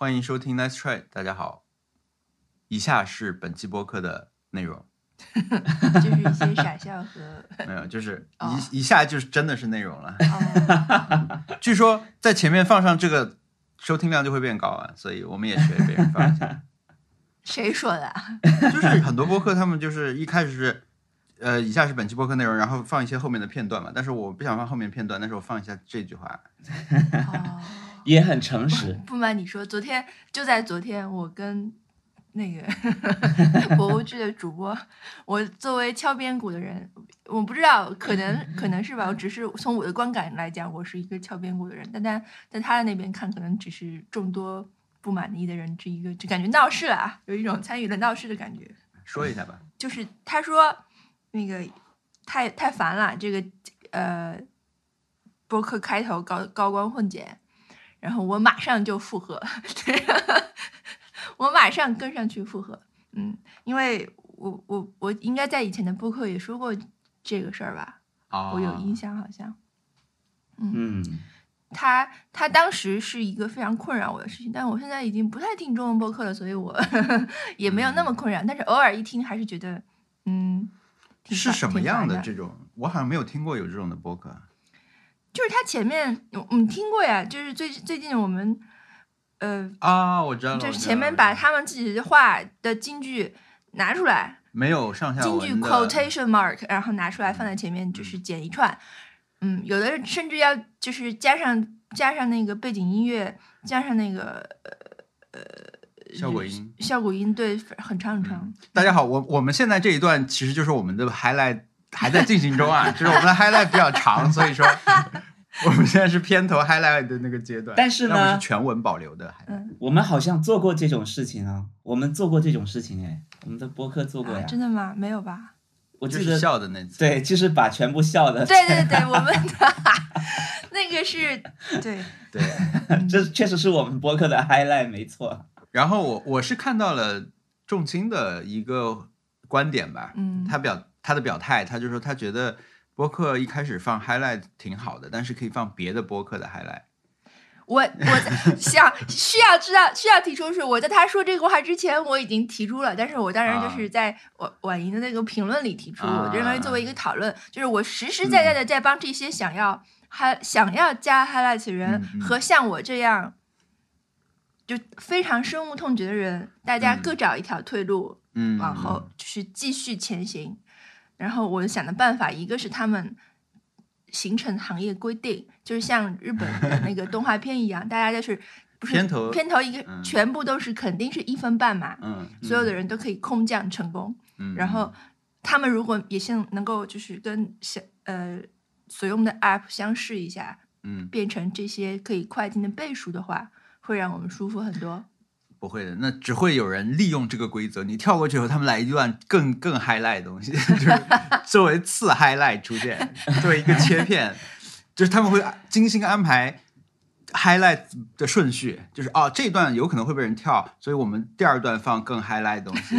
欢迎收听 Nice Try，大家好。以下是本期播客的内容，就是一些傻笑和 没有，就是哦以以下就是真的是内容了。哦，据说在前面放上这个，收听量就会变高啊，所以我们也学别人放一下。谁说的啊？就是很多播客他们就是一开始是，呃，以下是本期播客内容，然后放一些后面的片段嘛。但是我不想放后面片段，但是我放一下这句话。哦，也很诚实。不瞒你说，昨天就在昨天，我跟那个 博物剧的主播，我作为敲边鼓的人，我不知道，可能可能是吧，我只是从我的观感来讲，我是一个敲边鼓的人，但但在他的那边看，可能只是众多不满意的人之一个，就感觉闹事了啊，有一种参与了闹事的感觉。说一下吧。就是他说那个太太烦了，这个呃播客开头高高光混剪，然后我马上就附和，我马上跟上去附和，嗯，因为我我我应该在以前的播客也说过这个事儿吧，哦，我有印象好像。嗯，他他当时是一个非常困扰我的事情，但我现在已经不太听中文播客了，所以我 也没有那么困扰。但是偶尔一听，还是觉得，嗯，是什么样的这种？我好像没有听过有这种的播客。就是他前面，我我们听过呀，就是最最近我们，呃，啊，我知道了。就是前面把他们自己的话的金句拿出来，没有上下金句 quotation mark，然后拿出来放在前面，就是剪一串。嗯，有的甚至要就是加上加上那个背景音乐，加上那个效果音。效果音，对，很长很长。嗯大家好，我我们现在这一段其实就是我们的 highlight 还在进行中啊，就是我们的 highlight 比较长，所以说 我们现在是片头 highlight 的那个阶段。但是呢是全文保留的。嗯，我们好像做过这种事情啊，我们做过这种事情哎，我们的播客做过啊呀。真的吗？没有吧？就是我记得笑的那次。对，就是把全部笑的，对对对，我们的那个是对，对。这确实是我们播客的 highlight，没错。然后我我是看到了仲青的一个观点吧，嗯。他表他的表态，他就说他觉得播客一开始放 highlight 挺好的，但是可以放别的播客的 highlight。我我在想需要知道需要提出是我在他说这个话之前我已经提出了，但是我当然就是在婉婉莹的那个评论里提出，啊我认为作为一个。讨论，就是我实实在在的在帮这些想要还想要加 highlights 的人和像我这样就非常深恶痛绝的人，大家嗯。各找一条退路，嗯，往后就是继续前行。然后我想的办法，一个是他们形成行业规定，就是像日本的那个动画片一样，大家就是不是片头片头一个、嗯。全部都是肯定是一分半嘛，嗯，所有的人。都可以空降成功。嗯，然后他们如果也像能够就是跟相呃所用的 app 相似一下，嗯，变成这些可以快进的倍数的话，会让我们舒服很多。不会的，那只会有人利用这个规则，你跳过去以后，他们来一段更更 highlight 的东西，就是作为次 highlight 出现，作为一个切片，就是他们会精心安排 highlight 的顺序，就是哦这段有可能会被人跳，所以我们第二段放更 highlight 的东西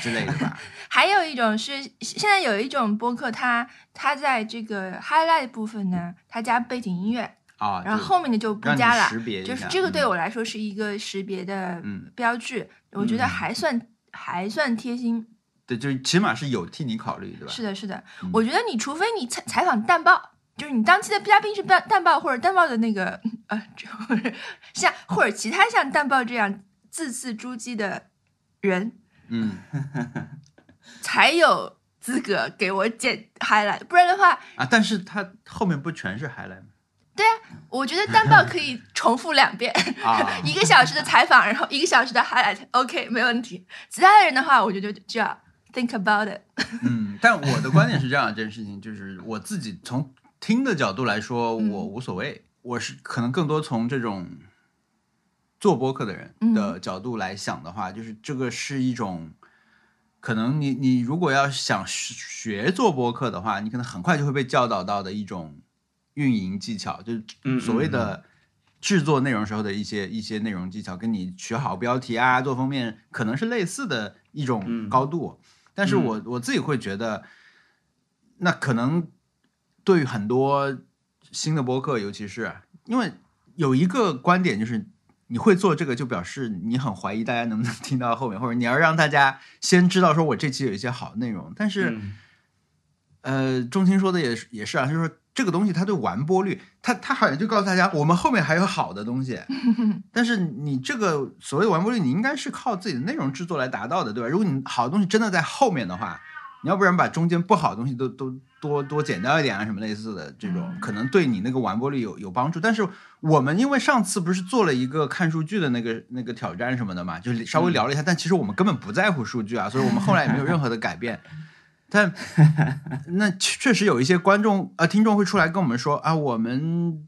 之类的吧。还有一种是，现在有一种播客它，它在这个 highlight 部分呢，它加背景音乐，啊，然后后面的就不加了识别就是这个对嗯我来说是一个识别的嗯标志，我觉得嗯还算还算贴心。对，就是起码是有替你考虑，对吧？是的，是的嗯，我觉得你除非你采采访淡报，就是你当期的嘉宾是蛋蛋报或者淡报的那个呃，这像或者其他像淡报这样字字珠玑的人，嗯 才有资格给我剪 highlight，不然的话，啊，但是他后面不全是 highlight 吗？我觉得单报可以重复两遍，啊，一个小时的采访，然后一个小时的 highlight，OK，、没问题。其他的人的话，我觉得就要 think about it。嗯，但我的观点是这样，这件事情就是我自己从听的角度来说，嗯我无所谓，我是可能更多从这种做播客的人的角度来想的话，就是这个是一种。可能你你如果要想学做播客的话，你可能很快就会被教导到的一种运营技巧，就是嗯所谓的制作内容时候的一些一些内容技巧，跟你取好标题啊、做封面可能是类似的一种嗯高度。但是我我自己会觉得，那可能对于很多新的播客，尤其是因为有一个观点就是，你会做这个，就表示你很怀疑大家能不能听到后面，或者你要让大家先知道说我这期有一些好内容。但是，嗯呃，钟青说的也是也是啊，就是说这个东西它对完播率，它它好像就告诉大家我们后面还有好的东西，但是你这个所谓的完播率，你应该是靠自己的内容制作来达到的，对吧？如果你好的东西真的在后面的话，你要不然把中间不好的东西都都多多剪掉一点啊，什么类似的这种，可能对你那个完播率有有帮助。但是我们因为上次不是做了一个看数据的那个那个挑战什么的嘛，就是稍微聊了一下，但其实我们根本不在乎数据啊，所以我们后来也没有任何的改变。但那确实有一些观众呃听众会出来跟我们说啊，我们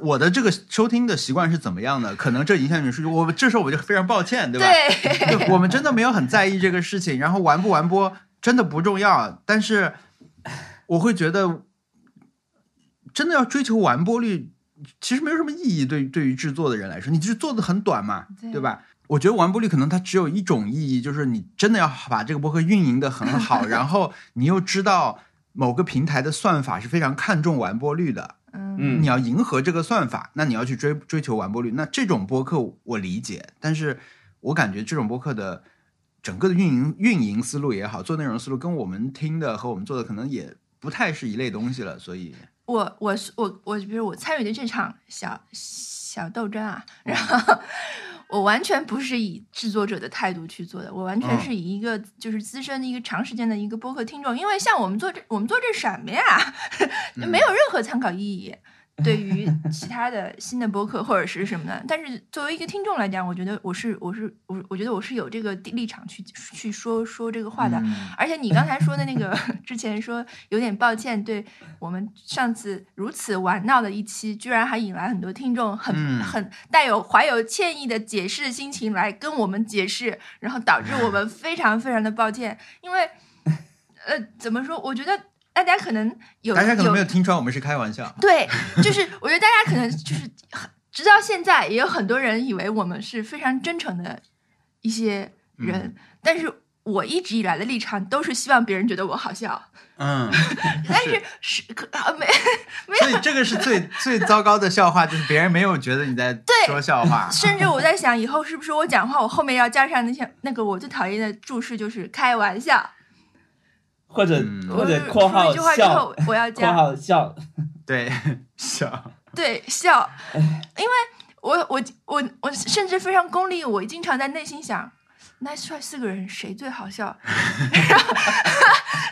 我的这个收听的习惯是怎么样的？可能这影响你们数据。我这时候我就非常抱歉，对吧？对，对我们真的没有很在意这个事情，然后完不完播真的不重要，但是我会觉得真的要追求完播率，其实没有什么意义。对对于制作的人来说，你就是做的很短嘛，对对吧？我觉得完播率可能它只有一种意义，就是你真的要把这个播客运营的很好，然后你又知道某个平台的算法是非常看重完播率的，嗯嗯你要迎合这个算法，那你要去追追求完播率。那这种播客我理解，但是我感觉这种播客的整个的运营运营思路也好，做内容思路跟我们听的和我们做的可能也不太是一类东西了。所以，我我是我我比如我参与的这场小小斗争啊，然 后我完全不是以制作者的态度去做的，我完全嗯。是以一个就是资深的一个长时间的一个播客听众，因为像我们做这我们做这什么呀，嗯没有任何参考意义。对于其他的新的播客或者是什么的，但是作为一个听众来讲，我觉得我是我是我我觉得我是有这个立场去去说说这个话的。嗯而且你刚才说的那个，之前说有点抱歉，对我们上次如此玩闹的一期，居然还引来很多听众很、嗯很带有怀有歉意的解释的心情来跟我们解释，然后导致我们非常非常的抱歉，因为呃怎么说？我觉得大家可能有大家可能没有听出来我们是开玩笑。对，就是我觉得大家可能就是直到现在也有很多人以为我们是非常真诚的一些人，嗯。但是我一直以来的立场都是希望别人觉得我好笑，嗯，但是是。可啊没有。所以这个是最 最糟糕的笑话，就是别人没有觉得你在对说笑话。甚至我在想以后是不是我讲话我后面要加上那些那个我最讨厌的注释就是开玩笑，或者嗯或者我括号说一句话之笑后，我要括加号 笑，对，笑。对笑，因为我我我我甚至非常功利，我经常在内心想，那出来四个人谁最好笑？然后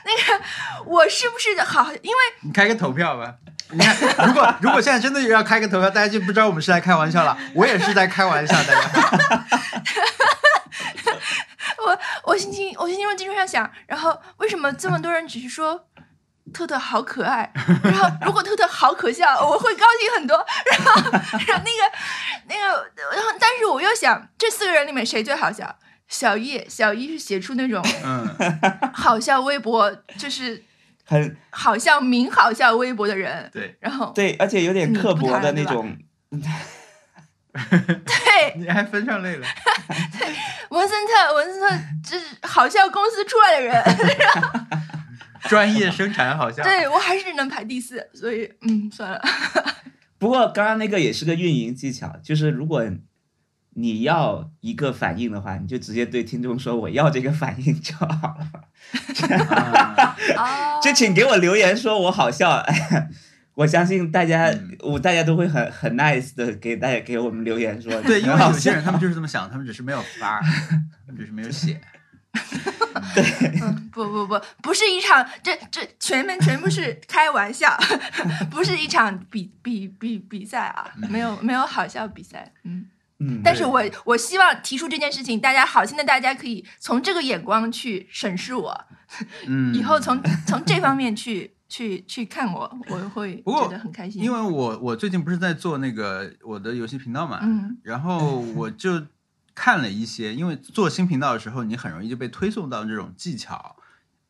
那个我是不是好？因为你开个投票吧。你看，如果如果现在真的要开个投票，大家就不知道我们是在开玩笑了。我也是在开玩笑，大家。我我心情我心情中经常想，然后为什么这么多人只是说特特好可爱，然后如果特特好可笑，我会高兴很多。然后然后那个那个，然后但是我又想，这四个人里面谁最好笑？小叶，小一是写出那种嗯，好笑微博，就是 很好笑名好笑微博的人。对，然后对，而且有点刻薄的那种，对你还分上类了。对 文森特，文森特这是好笑公司出来的人，专业生产好像。对我还是能排第四，所以嗯，算了。不过刚刚那个也是个运营技巧，就是如果你要一个反应的话，你就直接对听众说我要这个反应就好了。就请给我留言说我好笑，我相信大家、嗯。我大家都会很很 nice 的给大家给我们留言说对，因为有些人他们就是这么想，他们只是没有发，他们只是没有写。嗯，不不不，不是一场，这这全面全部是开玩笑，不是一场比比比比赛啊，没有没有好笑比赛，嗯。嗯，但是我我希望提出这件事情，大家好心的大家可以从这个眼光去审视我，嗯，以后从从这方面去去去看我，我会觉得很开心。因为我我最近不是在做那个我的游戏频道嘛，嗯然后我 就看了一些，因为做新频道的时候，你很容易就被推送到这种技巧。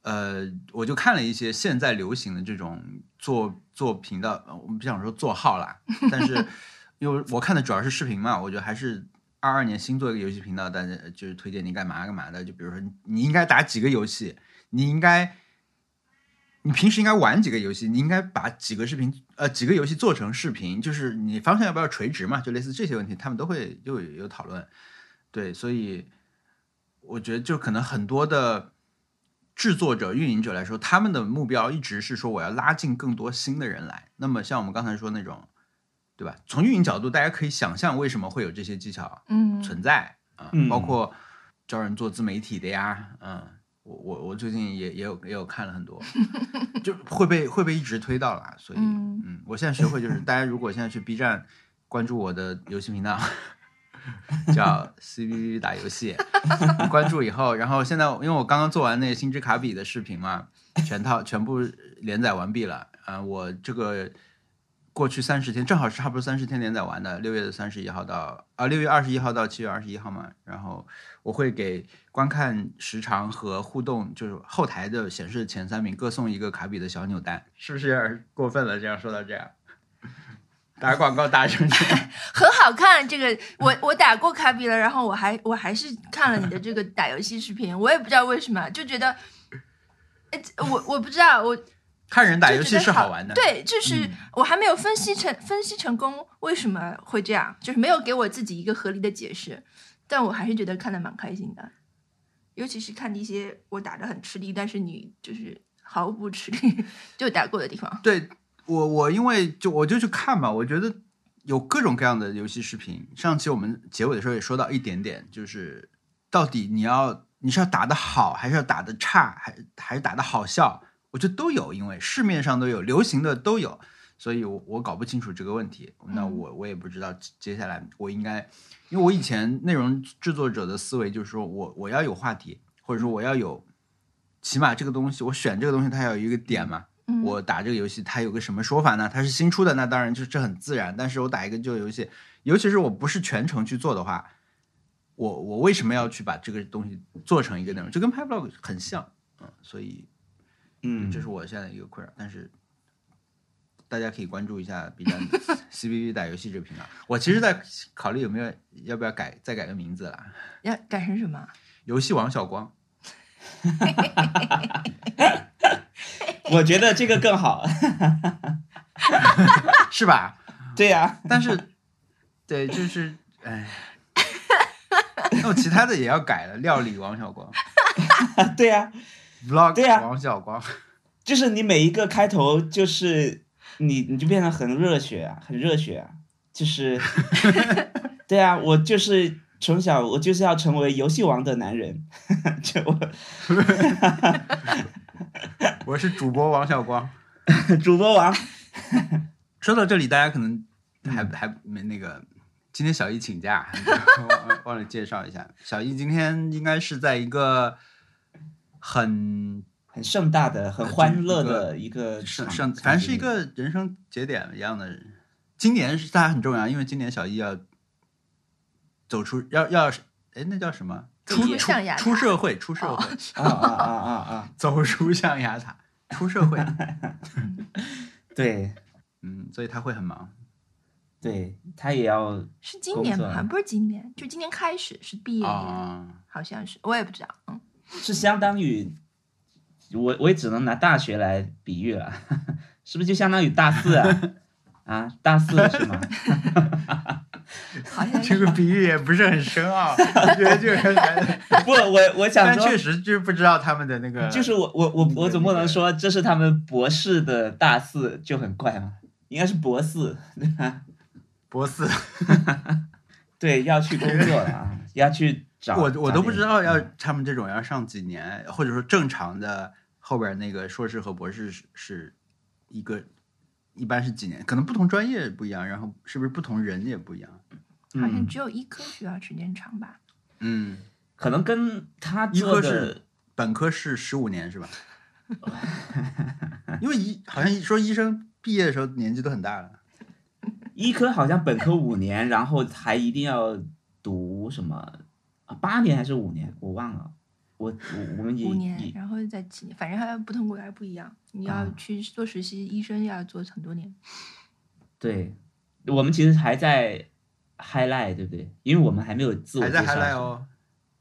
呃，我就看了一些现在流行的这种做做频道，呃我们不想说做号啦，但是因为我看的主要是视频嘛，我觉得还是二二年新做一个游戏频道，大家就是推荐你干嘛干嘛的。就比如说，你应该打几个游戏，你应该你平时应该玩几个游戏，你应该把几个视频呃几个游戏做成视频，就是你方向要不要垂直嘛，就类似这些问题，他们都会又有有讨论。对，所以我觉得就可能很多的制作者、运营者来说，他们的目标一直是说我要拉近更多新的人来。那么像我们刚才说那种，对吧？从运营角度，大家可以想象为什么会有这些技巧嗯，存在啊、嗯包括招人做自媒体的呀，嗯，我我我最近也也有也有看了很多，就会被会被一直推到啦，所以嗯。嗯，我现在学会就是，大家如果现在去 B 站关注我的游戏频道，叫 C B B 打游戏，关注以后，然后现在因为我刚刚做完那个星之卡比的视频嘛，全套全部连载完毕了，啊、我这个过去三十天正好是差不多三十天连载完的，六月的三十一号到啊六月二十一号到七月二十一号嘛，然后我会给观看时长和互动，就是后台的显示前三名各送一个卡比的小扭蛋，是不是有点过分了？这样说到这样，打广告打成这样，很好看。这个我我打过卡比了，然后我还我还是看了你的这个打游戏视频，我也不知道为什么，就觉得，哎，我我不知道，我看人打游戏是好玩的，对，就是嗯。我还没有分析成分析成功为什么会这样，就是没有给我自己一个合理的解释，但我还是觉得看的蛮开心的，尤其是看那些我打的很吃力，但是你就是毫不吃力就打过的地方。对我，我因为就我就去看嘛，我觉得有各种各样的游戏视频。上期我们结尾的时候也说到一点点，就是到底你要你是要打的好，还是要打的差，还还是打的好笑？我觉得都有，因为市面上都有，流行的都有，所以我我搞不清楚这个问题。那嗯我我也不知道接下来我应该，因为我以前内容制作者的思维就是说我我要有话题，或者说我要有，起码这个东西我选这个东西它要有一个点嘛。嗯，我打这个游戏，它有个什么说法呢？它是新出的，那当然就这很自然。但是我打一个旧游戏，尤其是我不是全程去做的话，我我为什么要去把这个东西做成一个内容？就跟拍 vlog 很像，嗯，所以嗯，这是我现在一个困扰。但是大家可以关注一下 B 站 C B B 打游戏这个频道。我其实在考虑有没有要不要改再改个名字了，要改成什么？游戏王小光。我觉得这个更好。是吧？对呀、但是，对，就是，哎，那我其他的也要改了，料理王小光对呀、，vlog 对呀王小光，就是你每一个开头就是你你就变得很热血啊，很热血啊，就是，对啊，我就是从小我就是要成为游戏王的男人，就我 我是主播王小光。主播王，说到这里，大家可能还、嗯还没那个，今天小易请假，忘忘了介绍一下，小易今天应该是在一个很很盛大的、很欢乐的一个盛场盛，反正是一。个人生节点一样的。今年是大家很重要，因为今年小易要走出，要要，哎，那叫什么？出走出出象牙出社会，出社哦会，啊啊啊啊啊！走出象牙塔，出社会。对嗯，所以他会很忙。对，他也要是今年吗？不是今年，就今年开始是毕业年，啊，好像是，我也不知道。嗯，是相当于我我也只能拿大学来比喻了，是不是就相当于大四啊？啊，大四是吗？好像是。这个比喻也不是很深奥，我觉得就是还，不，我我想说但确，实就是不知道他们的那个，就是我我我我总不能说这是他们博士的大四就很怪嘛，应该是博士，对吧？博士，对，要去工作了啊，要去找。我我都不知道要嗯他们这种要上几年，或者说正常的后边那个硕士和博士是是一个，一般是几年？可能不同专业不一样，然后是不是不同人也不一样？好像嗯只有医科需要时间长吧？嗯，可能跟他医科是本科是十五年是吧？因为医好像说医生毕业的时候年纪都很大了。医科好像本科五年，然后还一定要读什么啊？八年还是五年？我忘了。我我我们也五年，然后再几年，反正还有不同国家不一样。你要啊去做实习，医生要做很多年。对，我们其实还在 highlight，对不对？因为我们还没有自我还在介绍，highlight 哦。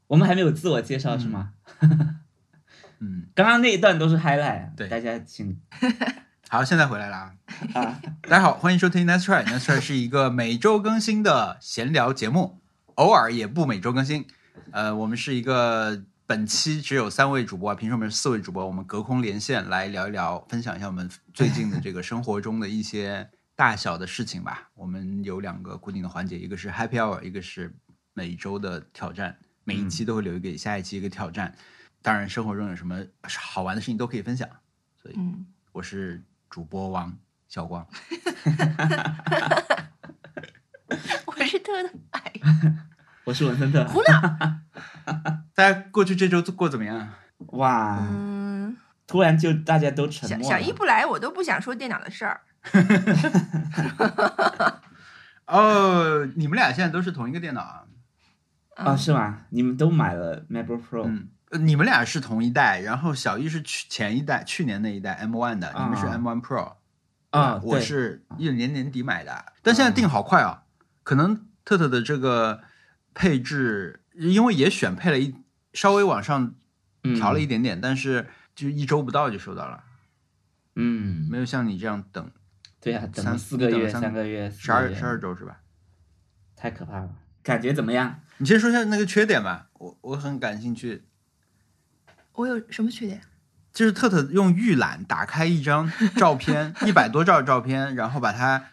我们还没有自我介绍是吗？嗯，刚刚那一段都是 highlight，对大家请 好，现在回来了啊。啊，大家好，欢迎收听 Nice Try。Nice Try 是一个每周更新的闲聊节目，偶尔也不每周更新。呃，我们是一个本期只有三位主播，平时我们是四位主播，我们隔空连线来聊一聊，分享一下我们最近的这个生活中的一些大小的事情吧。我们有两个固定的环节，一个是 Happy Hour，一个是每周的挑战，每一期都会留一个下一期一个挑战。当然，生活中有什么好玩的事情都可以分享。所以，我是主播王小光。我是特的哎，我是文森特。胡闹。大家过去这周过怎么样？哇，嗯，突然就大家都沉小默了。小一不来，我都不想说电脑的事儿。哦，你们俩现在都是同一个电脑啊？哦，是吗？你们都买了 MacBook Pro？、嗯，呃你们俩是同一代，然后小一是去前一代，去年那一代 M1 的，你们是啊 M1 Pro 啊，我是一年年底买的，但现在定好快啊，可能特特的这个配置，因为也选配了一稍微往上调了一点点，但是就一周不到就收到了，嗯，没有像你这样等对啊，等四个月、三三个月、十二十二周是吧？太可怕了。感觉怎么样？你先说一下那个缺点吧，我我很感兴趣。我有什么缺点？就是特特用预览打开一张照片，一百多兆照片，然后把它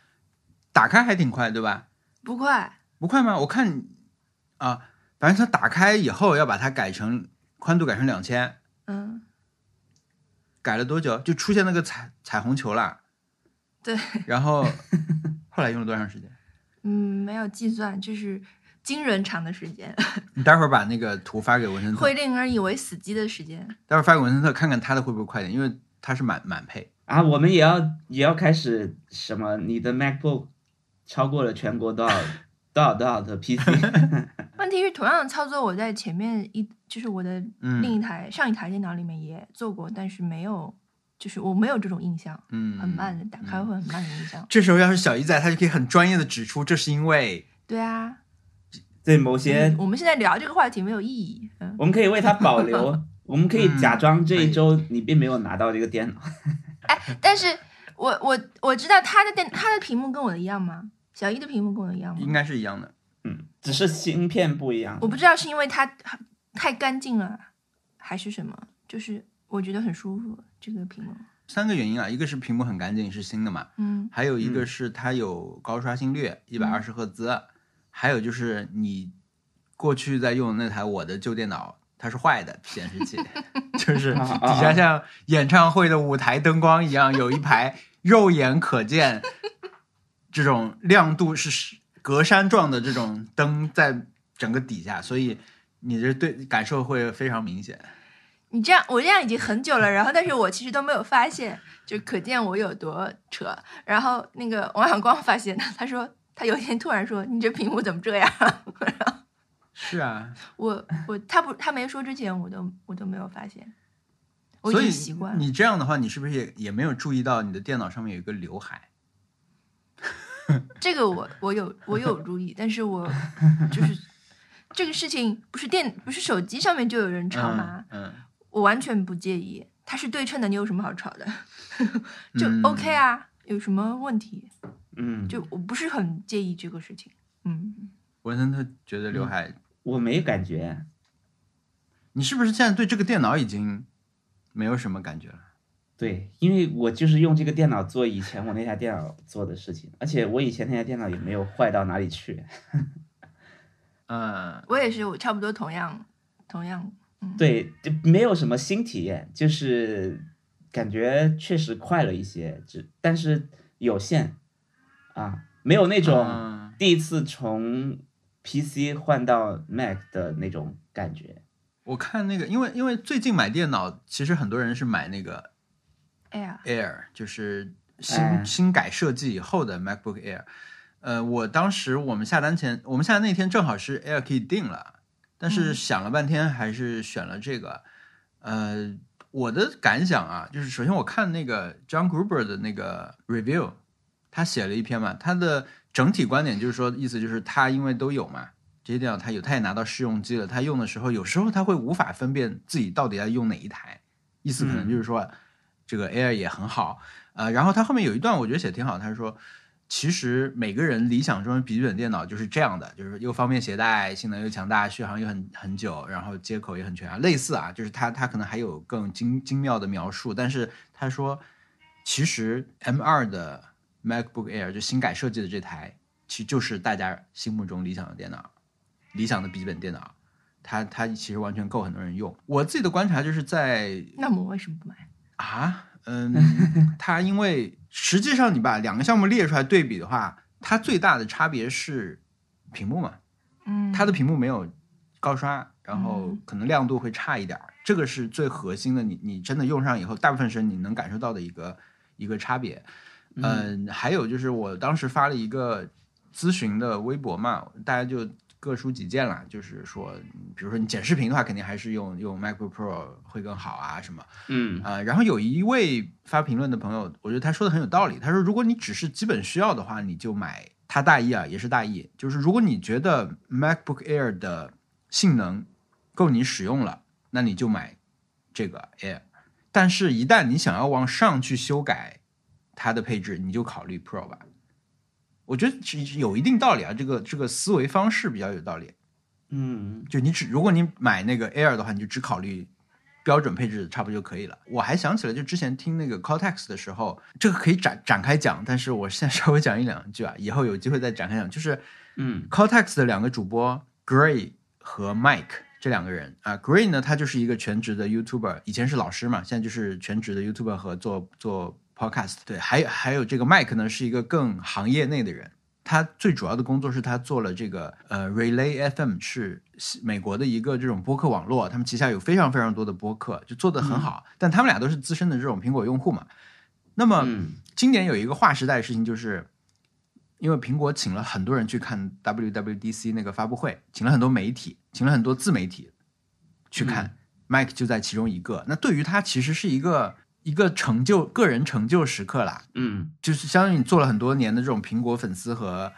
打开还挺快，对吧？不快，不快吗？我看啊，反正它打开以后要把它改成宽度改成两千，嗯，改了多久？就出现那个彩彩虹球了。对，然后后来用了多长时间？嗯，没有计算，就是惊人长的时间，你待会儿把那个图发给文森特，会令人以为死机的时间。待会儿发给文森特看看他的会不会快点，因为他是满满配。啊，我们也要也要开始什么？你的 MacBook 超过了全国多少 多少多少的 PC？问题是，同样的操作，我在前面一就是我的嗯另一台、上一台电脑里面也做过，但是没有，就是我没有这种印象，嗯，很慢的打开会很慢的印象。这时候要是小姨在，她就可以很专业的指出，这是因为对啊，对某些嗯，我们现在聊这个话题没有意义。嗯，我们可以为它保留，我们可以假装这一周你并没有拿到这个电脑。哎但是我我我知道他的电他的屏幕跟我的一样吗？小姨的屏幕跟我的一样吗？应该是一样的。嗯，只是芯片不一样我。不知道是因为它太干净了，还是什么，就是我觉得很舒服这个屏幕。三个原因啊，一个是屏幕很干净，是新的嘛，嗯还有一个是它有高刷新率，一百二十赫兹，还有就是你过去在用的那台我的旧电脑，它是坏的 显示器，就是底下像演唱会的舞台灯光一样，有一排肉眼可见这种亮度是隔山状的这种灯在整个底下，所以你这对感受会非常明显。你这样，我这样已经很久了，然后但是我其实都没有发现，就可见我有多扯。然后那个王小光发现的，他说他有一天突然说：“你这屏幕怎么这样 是啊，？”我我他不他没说之前，我都我都没有发现，我已经习惯了。你这样的话，你是不是也也没有注意到你的电脑上面有一个刘海？这个我我有我有注意，但是我 就是这个事情不是电不是手机上面就有人吵吗？嗯？嗯，我完全不介意，它是对称的，你有什么好吵的？就嗯 OK 啊，有什么问题？嗯，就我不是很介意这个事情。嗯，文森特觉得刘海，我没感觉。你是不是现在对这个电脑已经没有什么感觉了？对，因为我就是用这个电脑做以前我那台电脑做的事情，而且我以前那台电脑也没有坏到哪里去。嗯，我也是，我差不多同样同样。嗯，对，就没有什么新体验，就是感觉确实快了一些，只但是有限啊，没有那种嗯第一次从 PC 换到 Mac 的那种感觉。我看那个，因为因为最近买电脑，其实很多人是买那个哎呀，Air，就是新、哎新改设计以后的 MacBook Air。呃，我当时我们下单前，我们下单那天正好是 Air 可以定了，但是嗯想了半天还是选了这个。呃，我的感想啊，就是首先我看那个 John Gruber 的那个 review，他写了一篇嘛，他的整体观点就是说，意思就是他因为都有嘛，这些电脑他有，他也拿到试用机了，他用的时候有时候他会无法分辨自己到底要用哪一台，意思可能就是说、这个 Air 也很好。呃，然后他后面有一段我觉得写得挺好，他说。其实每个人理想中的笔记本电脑就是这样的，就是又方便携带，性能又强大，续航又很很久，然后接口也很全啊。类似啊，就是他他可能还有更精精妙的描述，但是他说，其实 M 2的 MacBook Air 就新改设计的这台，其实就是大家心目中理想的电脑，理想的笔记本电脑，它它其实完全够很多人用。我自己的观察就是在那么我为什么不买？啊，嗯，它因为实际上你把两个项目列出来对比的话，它最大的差别是屏幕嘛，嗯，它的屏幕没有高刷，然后嗯可能亮度会差一点儿，这个是最核心的。你你真的用上以后，大部分时间你能感受到的一个一个差别。嗯，还有就是我当时发了一个咨询的微博嘛，大家就各抒己见啦，就是说，比如说你剪视频的话，肯定还是用用 MacBook Pro 会更好啊什么。嗯啊、然后有一位发评论的朋友，我觉得他说的很有道理。他说，如果你只是基本需要的话，你就买。他大意啊，也是大意，就是如果你觉得 MacBook Air 的性能够你使用了，那你就买这个 Air。但是，一旦你想要往上去修改它的配置，你就考虑 Pro 吧。我觉得是有一定道理啊，这个这个思维方式比较有道理。嗯就你只如果你买那个 Air 的话，你就只考虑标准配置差不多就可以了。我还想起来，就之前听那个 Cortex 的时候，这个可以展展开讲，但是我现在 稍微讲一两句啊，以后有机会再展开讲。就是嗯 Cortex 的两个主播 Gray 和 Mike 这两个人啊，Gray 呢他就是一个全职的 YouTuber，以前是老师嘛，现在就是全职的 YouTuber 和做做 Podcast。对，还有还有这个 Mike 呢是一个更行业内的人。他最主要的工作是他做了这个呃 Relay FM 是美国的一个这种播客网络，他们旗下有非常非常多的播客，就做得很好。但他们俩都是资深的这种苹果用户嘛。那么、嗯今年有一个划时代的事情，就是因为苹果请了很多人去看 WWDC 那个发布会，请了很多媒体，请了很多自媒体去看、m i k e 就在其中一个。那对于他其实是一个一个成就个人成就时刻啦，嗯就是相当于你做了很多年的这种苹果粉丝和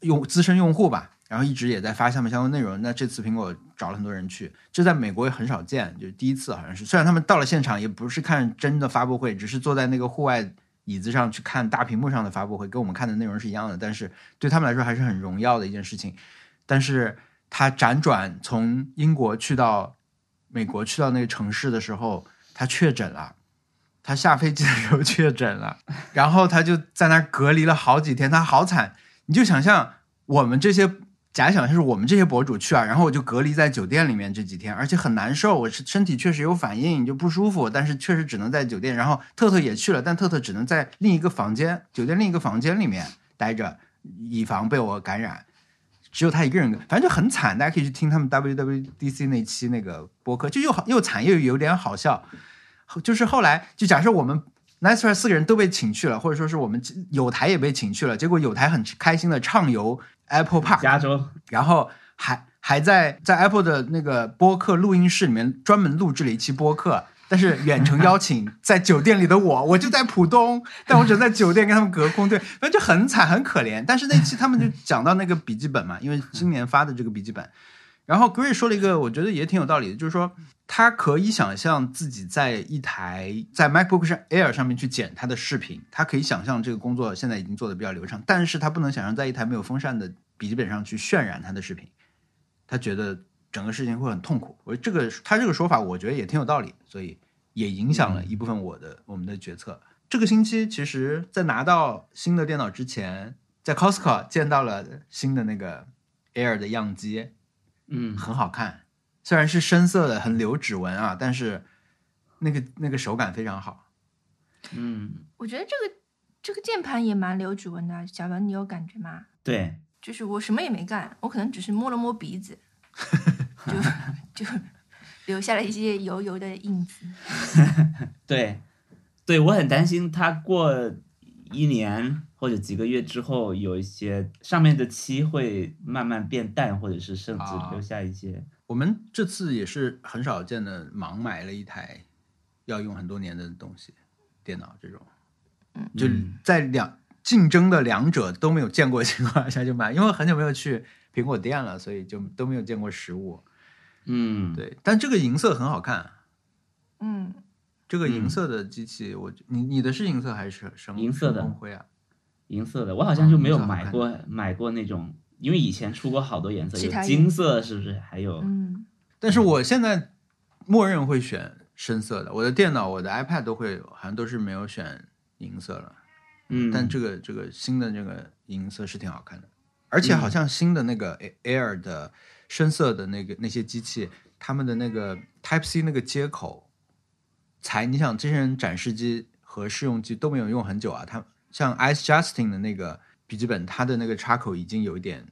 用资深用户吧，然后一直也在发下面相关内容。那这次苹果找了很多人去，这在美国也很少见，就是第一次好像是。虽然他们到了现场也不是看真的发布会，只是坐在那个户外椅子上去看大屏幕上的发布会，跟我们看的内容是一样的，但是对他们来说还是很荣耀的一件事情。但是他辗转从英国去到美国，去到那个城市的时候，他确诊了。他下飞机的时候 确诊了，然后他就在那隔离了好几天，他好惨。你就想象我们这些假想就是我们这些博主去啊，然后我就隔离在酒店里面这几天，而且很难受，我是身体确实有反应，就不舒服，但是确实只能在酒店。然后特特也去了，但特特只能在另一个房间，酒店另一个房间里面待着，以防被我感染。只有他一个人，反正就很惨。大家可以去听他们 WWDC 那期那个播客，就又好又惨又有点好笑。后就是后来就假设我们 Nice Try 四个人都被请去了，或者说是我们有台也被请去了，结果有台很开心的畅游 Apple Park，加州然后还还在在 Apple 的那个播客录音室里面专门录制了一期播客，但是远程邀请 在酒店里的我，我就在浦东，但我只能在酒店跟他们隔空对，反正就很惨很可怜。但是那期他们就讲到那个笔记本嘛，因为今年发的这个笔记本，然后 Gray 说了一个我觉得也挺有道理的，就是说他可以想象自己在一台在 MacBook 上 Air 上面去剪他的视频，他可以想象这个工作现在已经做的比较流畅，但是他不能想象在一台没有风扇的笔记本上去渲染他的视频，他觉得整个事情会很痛苦。我这个他这个说法，我觉得也挺有道理，所以也影响了一部分我的、我们的决策。这个星期其实，在拿到新的电脑之前，在 Costco 见到了新的那个 Air 的样机，嗯很好看，虽然是深色的，很留指纹啊，但是那个那个手感非常好。嗯，我觉得这个这个键盘也蛮留指纹的。小文，你有感觉吗？对，就是我什么也没干，我可能只是摸了摸鼻子，就就留下了一些油油的印子。对，对我很担心它过一年或者几个月之后，有一些上面的漆会慢慢变淡，或者是甚至啊留下一些。我们这次也是很少见的，盲买了一台要用很多年的东西，电脑这种，就嗯在两竞争的两者都没有见过的情况下就买，因为很久没有去苹果店了，所以就都没有见过实物。嗯，对，但这个银色很好看，嗯，这个银嗯色的机器，我你你的是银色还是深银色的深红灰啊？银色的，我好像就没有买过、买过那种，因为以前出过好多颜色，有金色是不是？还有、嗯，但是我现在默认会选深色的，我的电脑、我的 iPad 都会，好像都是没有选银色了。嗯，但这个这个新的这个银色是挺好看的，而且好像新的那个 Air 的深色的那个那些机器，他们的那个 Type C 那个接口，才你想这些人展示机和试用机都没有用很久啊，它像 Ice Justin 的那个笔记本，它的那个插口已经有一点。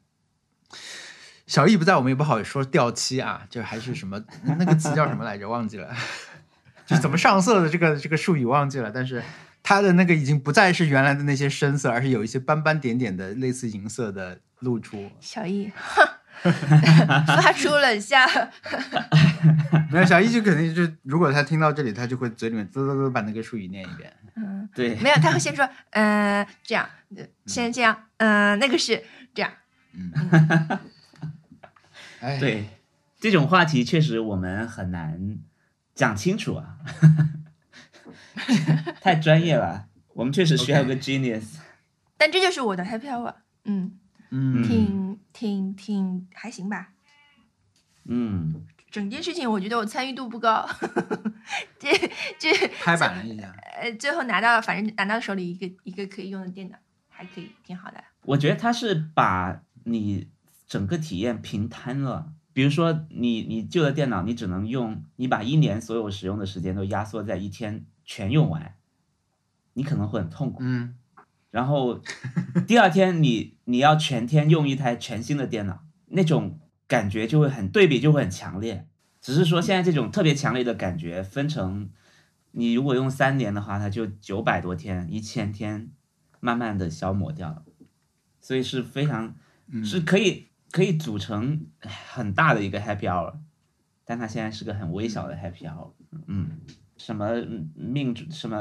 小易不在，我们也不好说掉漆啊，就还是什么那个词叫什么来着，忘记了，就怎么上色的这个这个术语忘记了，但是它的那个已经不再是原来的那些深色，而是有一些斑斑点点的类似银色的露出。小易，发出冷笑。没有小一就肯定就如果他听到这里，他就会嘴里面滋滋滋把那个术语念一遍。嗯，对，没有，他会先说，嗯、这样，呃先这样，嗯、那个是这样。嗯哎，，对，这种话题确实我们很难讲清楚啊，太专业了。我们确实需要个 genius。但这就是我的 happy hour。嗯，嗯，挺挺挺还行吧。嗯，整件事情我觉得我参与度不高，这这拍板了一下。呃，最后拿到反正拿到手里一个一个可以用的电脑，还可以，挺好的。我觉得他是把你整个体验平摊了。比如说你你旧的电脑，你只能用，你把一年所有使用的时间都压缩在一天全用完，你可能会很痛苦。嗯，然后第二天你你要全天用一台全新的电脑，那种感觉就会很对比，就会很强烈。只是说现在这种特别强烈的感觉分成，你如果用三年的话，它就九百多天、一千天，慢慢的消磨掉了，所以是非常嗯是可以可以组成很大的一个 happy hour，但它现在是个很微小的 happy hour。嗯，什么命什么，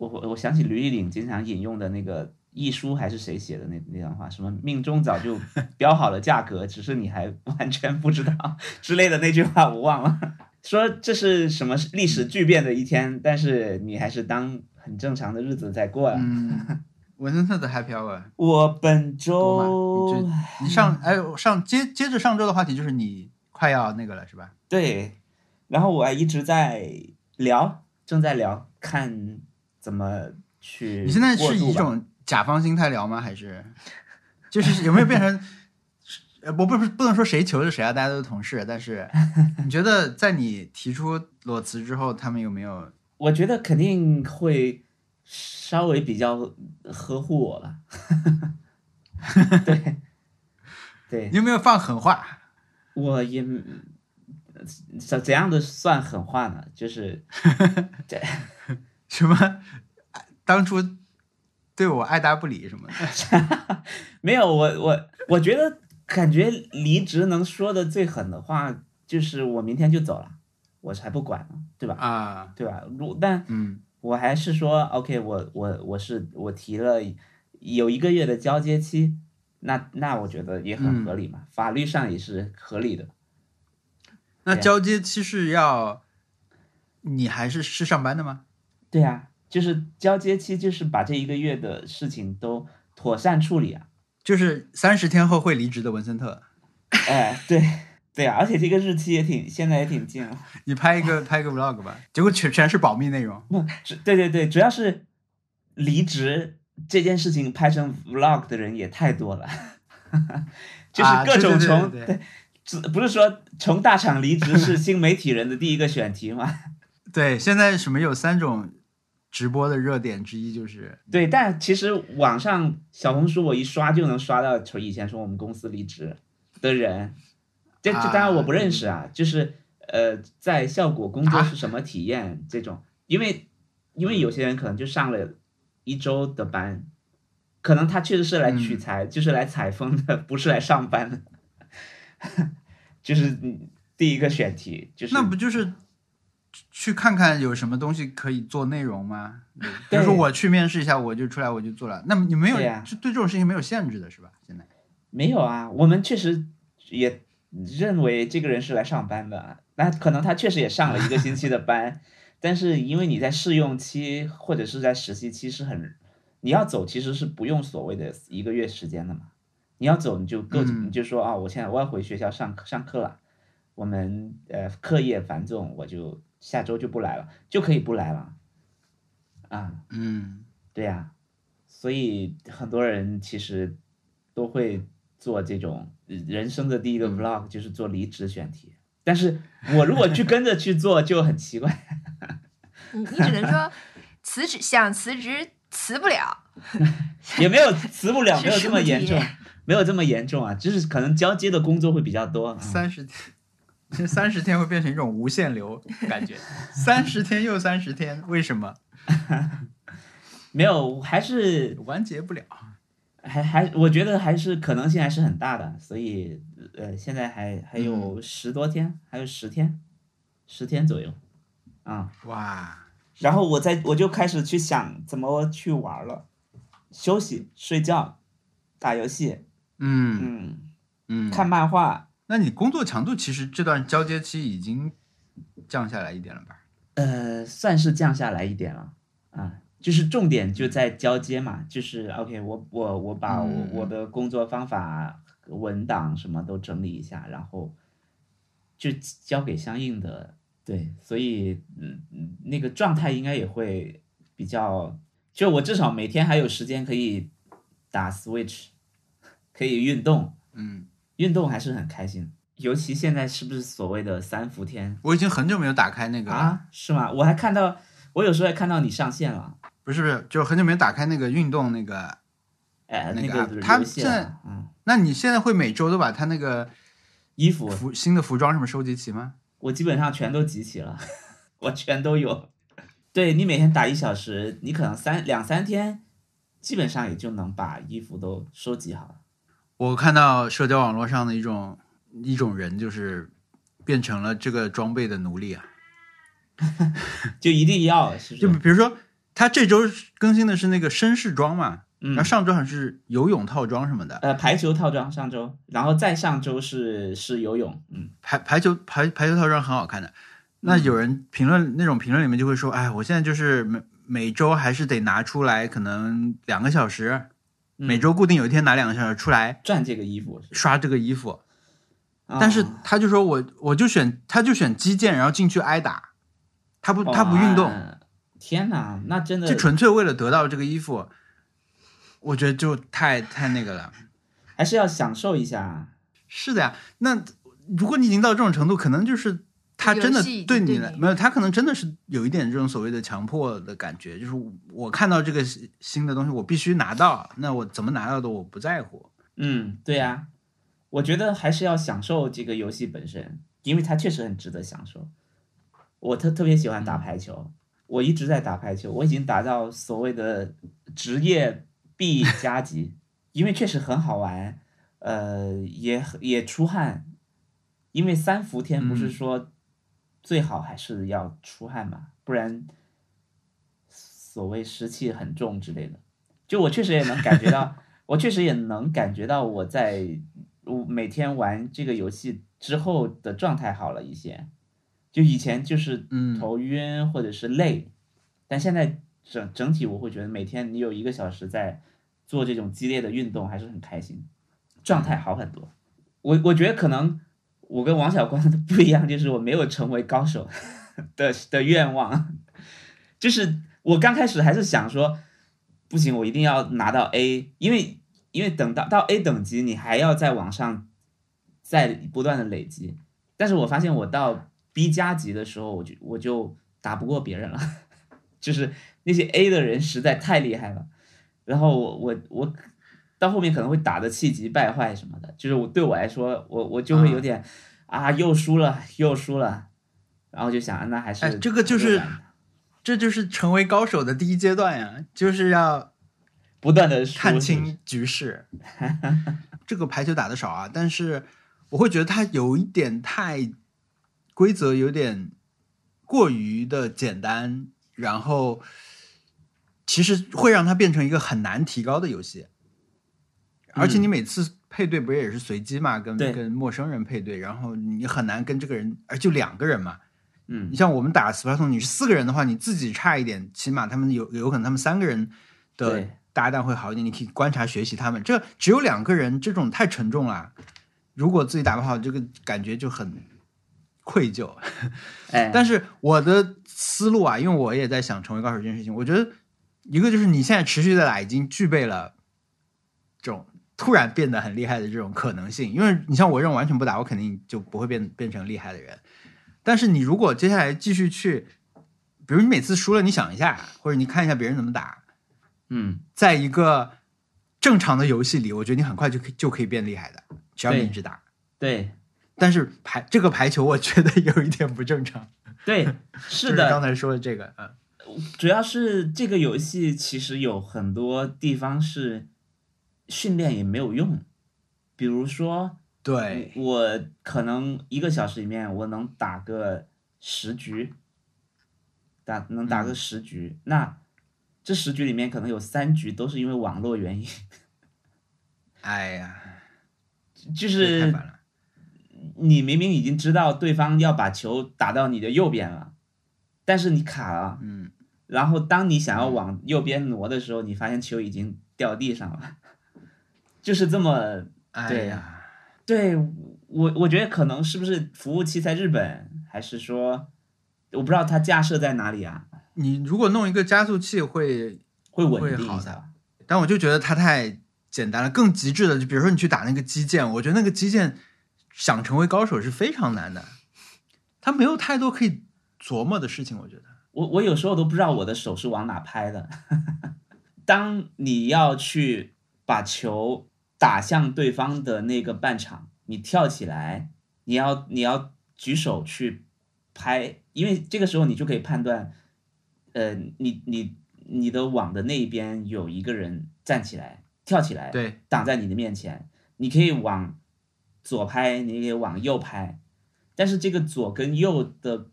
我我我想起吕丽玲经常引用的那个易书还是谁写的那那段话，什么命中早就标好了价格，只是你还 完全不知道之类的那句话我忘了。说这是什么历史巨变的一天，但是你还是当很正常的日子在过呀。嗯，文森特的 Happy Hour 我本周吗？你上哎上接接着上周的话题就是你快要那个了是吧？对，然后我还一直在聊，正在聊，看怎么去。你现在是以一种甲方心态聊吗？还是 就是有没有变成？呃，我不是不能说谁求着谁啊，大家都是同事。但是你觉得在你提出裸辞之后，他们有没有？我觉得肯定会稍微比较呵护我了。对，对你，有没有放狠话？我也怎怎样的算狠话呢？就是什么当初对我爱答不理什么的？没有我我我觉得感觉离职能说的最狠的话就是我明天就走了，我才不管呢，对吧？啊，对吧？如但嗯我还是说，OK，我我我是我提了有一个月的交接期，那那我觉得也很合理嘛，法律上也是合理的。那交接期是要你还是是上班的吗？对啊，就是交接期，就是把这一个月的事情都妥善处理啊。就是三十天后会离职的文森特，哎，对对啊，而且这个日期也挺现在也挺近了。你拍一个拍一个 vlog 吧，结果全全是保密内容。不，主对对对，主要是离职这件事情拍成 vlog 的人也太多了，就是啊各种从对对只不是说从大厂离职是新媒体人的第一个选题吗？对，现在什么有三种直播的热点之一就是对，但其实网上小红书我一刷就能刷到，从以前从我们公司离职的人，这这啊当然我不认识啊，就是呃，在效果工作啊是什么体验、这种，因为因为有些人可能就上了一周的班，可能他确实是来取材，就是来采风的，不是来上班的，就是嗯第一个选题就是那不就是去看看有什么东西可以做内容吗？对比如说我去面试一下，我就出来我就做了。那么你没有就对这种事情没有限制的是吧？现在没有啊，我们确实也认为这个人是来上班的，那可能他确实也上了一个星期的班，但是因为你在试用期或者是在实习期是很，你要走其实是不用所谓的一个月时间的嘛。你要走你就各、嗯你就说啊，我现在我要回学校上课上课了，我们呃课业繁重，我就下周就不来了，就可以不来了。啊，嗯对呀、所以很多人其实都会做这种呃人生的第一个嗯 vlog，就是做离职选题。但是我如果去跟着去做，就很奇怪。你你只能说辞职想辞职辞不了，也没有辞不了，没有这么严重，没有这么严重啊，就是可能交接的工作会比较多。嗯三十天，这三十天会变成一种无限流感觉，三十天又三十天，为什么？没有，还是完结不了？还还，我觉得还是可能性还是很大的，所以呃，现在还还嗯。有十多天，还有十天，十天左右，啊、哇，然后我在我就开始去想怎么去玩了，休息、睡觉、打游戏，嗯嗯，嗯，看漫画，那你工作强度其实这段交接期已经降下来一点了吧？呃，算是降下来一点了啊，就是重点就在交接嘛，就是 OK，我我我把我嗯我的工作方法、文档什么都整理一下，然后就交给相应的对，所以嗯嗯那个状态应该也会比较，就我至少每天还有时间可以打 Switch，可以运动，嗯，运动还是很开心。尤其现在是不是所谓的三伏天我已经很久没有打开那个了，啊？是吗？我还看到，我有时候还看到你上线了。不是不是，就很久没有打开那个运动那个。哎，那个个 app，它游戏现在啊嗯，那你现在会每周都把他那个衣服服新的服装什么收集齐吗？我基本上全都集齐了，我全都有。对你每天打一小时，你可能三两三天，基本上也就能把衣服都收集好了。我看到社交网络上的一种一种人，就是变成了这个装备的奴隶啊。就一定要，是不？就比如说，他这周更新的是那个绅士装嘛，嗯然后，上周好像是游泳套装什么的，呃，排球套装上周，然后再上周是是游泳，嗯，排排球排排球套装很好看的。那有人评论那种评论里面就会说，哎，我现在就是每每周还是得拿出来，可能两个小时，嗯每周固定有一天拿两个小时出来转这个衣服。刷这个衣服。啊但是他就说我我就选他就选击剑，然后进去挨打，他不他不运动，天哪，那真的就纯粹为了得到这个衣服，我觉得就太太那个了。还是要享受一下。是的呀，那如果你已经到这种程度，可能就是他真的对你对你来没有，他可能真的是有一点这种所谓的强迫的感觉，就是我看到这个新新的东西，我必须拿到，那我怎么拿到的我不在乎。嗯，对呀、我觉得还是要享受这个游戏本身，因为它确实很值得享受。我特特别喜欢打排球，我一直在打排球，我已经打到所谓的职业 B 加级，因为确实很好玩，呃，也也出汗，因为三伏天不是嗯说最好还是要出汗嘛，不然所谓湿气很重之类的。就我确实也能感觉到，我确实也能感觉到我在我每天玩这个游戏之后的状态好了一些。就以前就是嗯头晕或者是累，但现在整整体我会觉得每天你有一个小时在做这种激烈的运动，还是很开心，状态好很多。我我觉得可能我跟王小光不一样，就是我没有成为高手的的愿望，就是我刚开始还是想说，不行，我一定要拿到 A，因为因为等到到 A 等级，你还要在往上再不断的累积。但是我发现我到 B 加级的时候，我就我就打不过别人了，就是那些 A 的人实在太厉害了，然后我我我到后面可能会打的气急败坏什么的，就是我对我来说，我我就会有点啊又输了又输了，然后就想啊那还是哎这个就是这就是成为高手的第一阶段呀，就是要不断的看清局势。这个排球打的少啊，但是我会觉得它有一点太规则有点过于的简单，然后其实会让它变成一个很难提高的游戏。而且你每次配对不是也是随机嘛，跟跟陌生人配对，然后你很难跟这个人，而就两个人嘛，嗯你像我们打 Splatoon，你是四个人的话，你自己差一点，起码他们有有可能他们三个人的搭档会好一点，你可以观察学习他们。这只有两个人，这种太沉重了。如果自己打不好，这个感觉就很愧疚。哎，但是我的思路啊，因为我也在想成为高手这件事情，我觉得一个就是你现在持续的打，已经具备了这种突然变得很厉害的这种可能性。因为你像我这种完全不打，我肯定就不会变变成厉害的人。但是你如果接下来继续去，比如你每次输了，你想一下，或者你看一下别人怎么打，嗯，在一个正常的游戏里，我觉得你很快就可以就可以变厉害的，只要你一直打。对但是排这个排球，我觉得有一点不正常。对，是的，刚才说的这个，嗯。主要是这个游戏其实有很多地方是训练也没有用，比如说，对，我可能一个小时里面我能打个十局，打能打个嗯。十局，那这十局里面可能有三局都是因为网络原因，哎呀，就是。你明明已经知道对方要把球打到你的右边了，但是你卡了，嗯，然后当你想要往右边挪的时候，你发现球已经掉地上了，就是这么对哎呀，对我，我觉得可能是不是服务器在日本，还是说我不知道它架设在哪里啊？你如果弄一个加速器会，会稳定一下。但我就觉得它太简单了。更极致的，就比如说你去打那个击剑，我觉得那个击剑想成为高手是非常难的，它没有太多可以琢磨的事情。我觉得，我我有时候都不知道我的手是往哪拍的。当你要去把球打向对方的那个半场，你跳起来，你要你要举手去拍，因为这个时候你就可以判断，呃，你你你的网的那一边有一个人站起来跳起来，对，挡在你的面前，你可以往左拍，你也可以往右拍，但是这个左跟右的，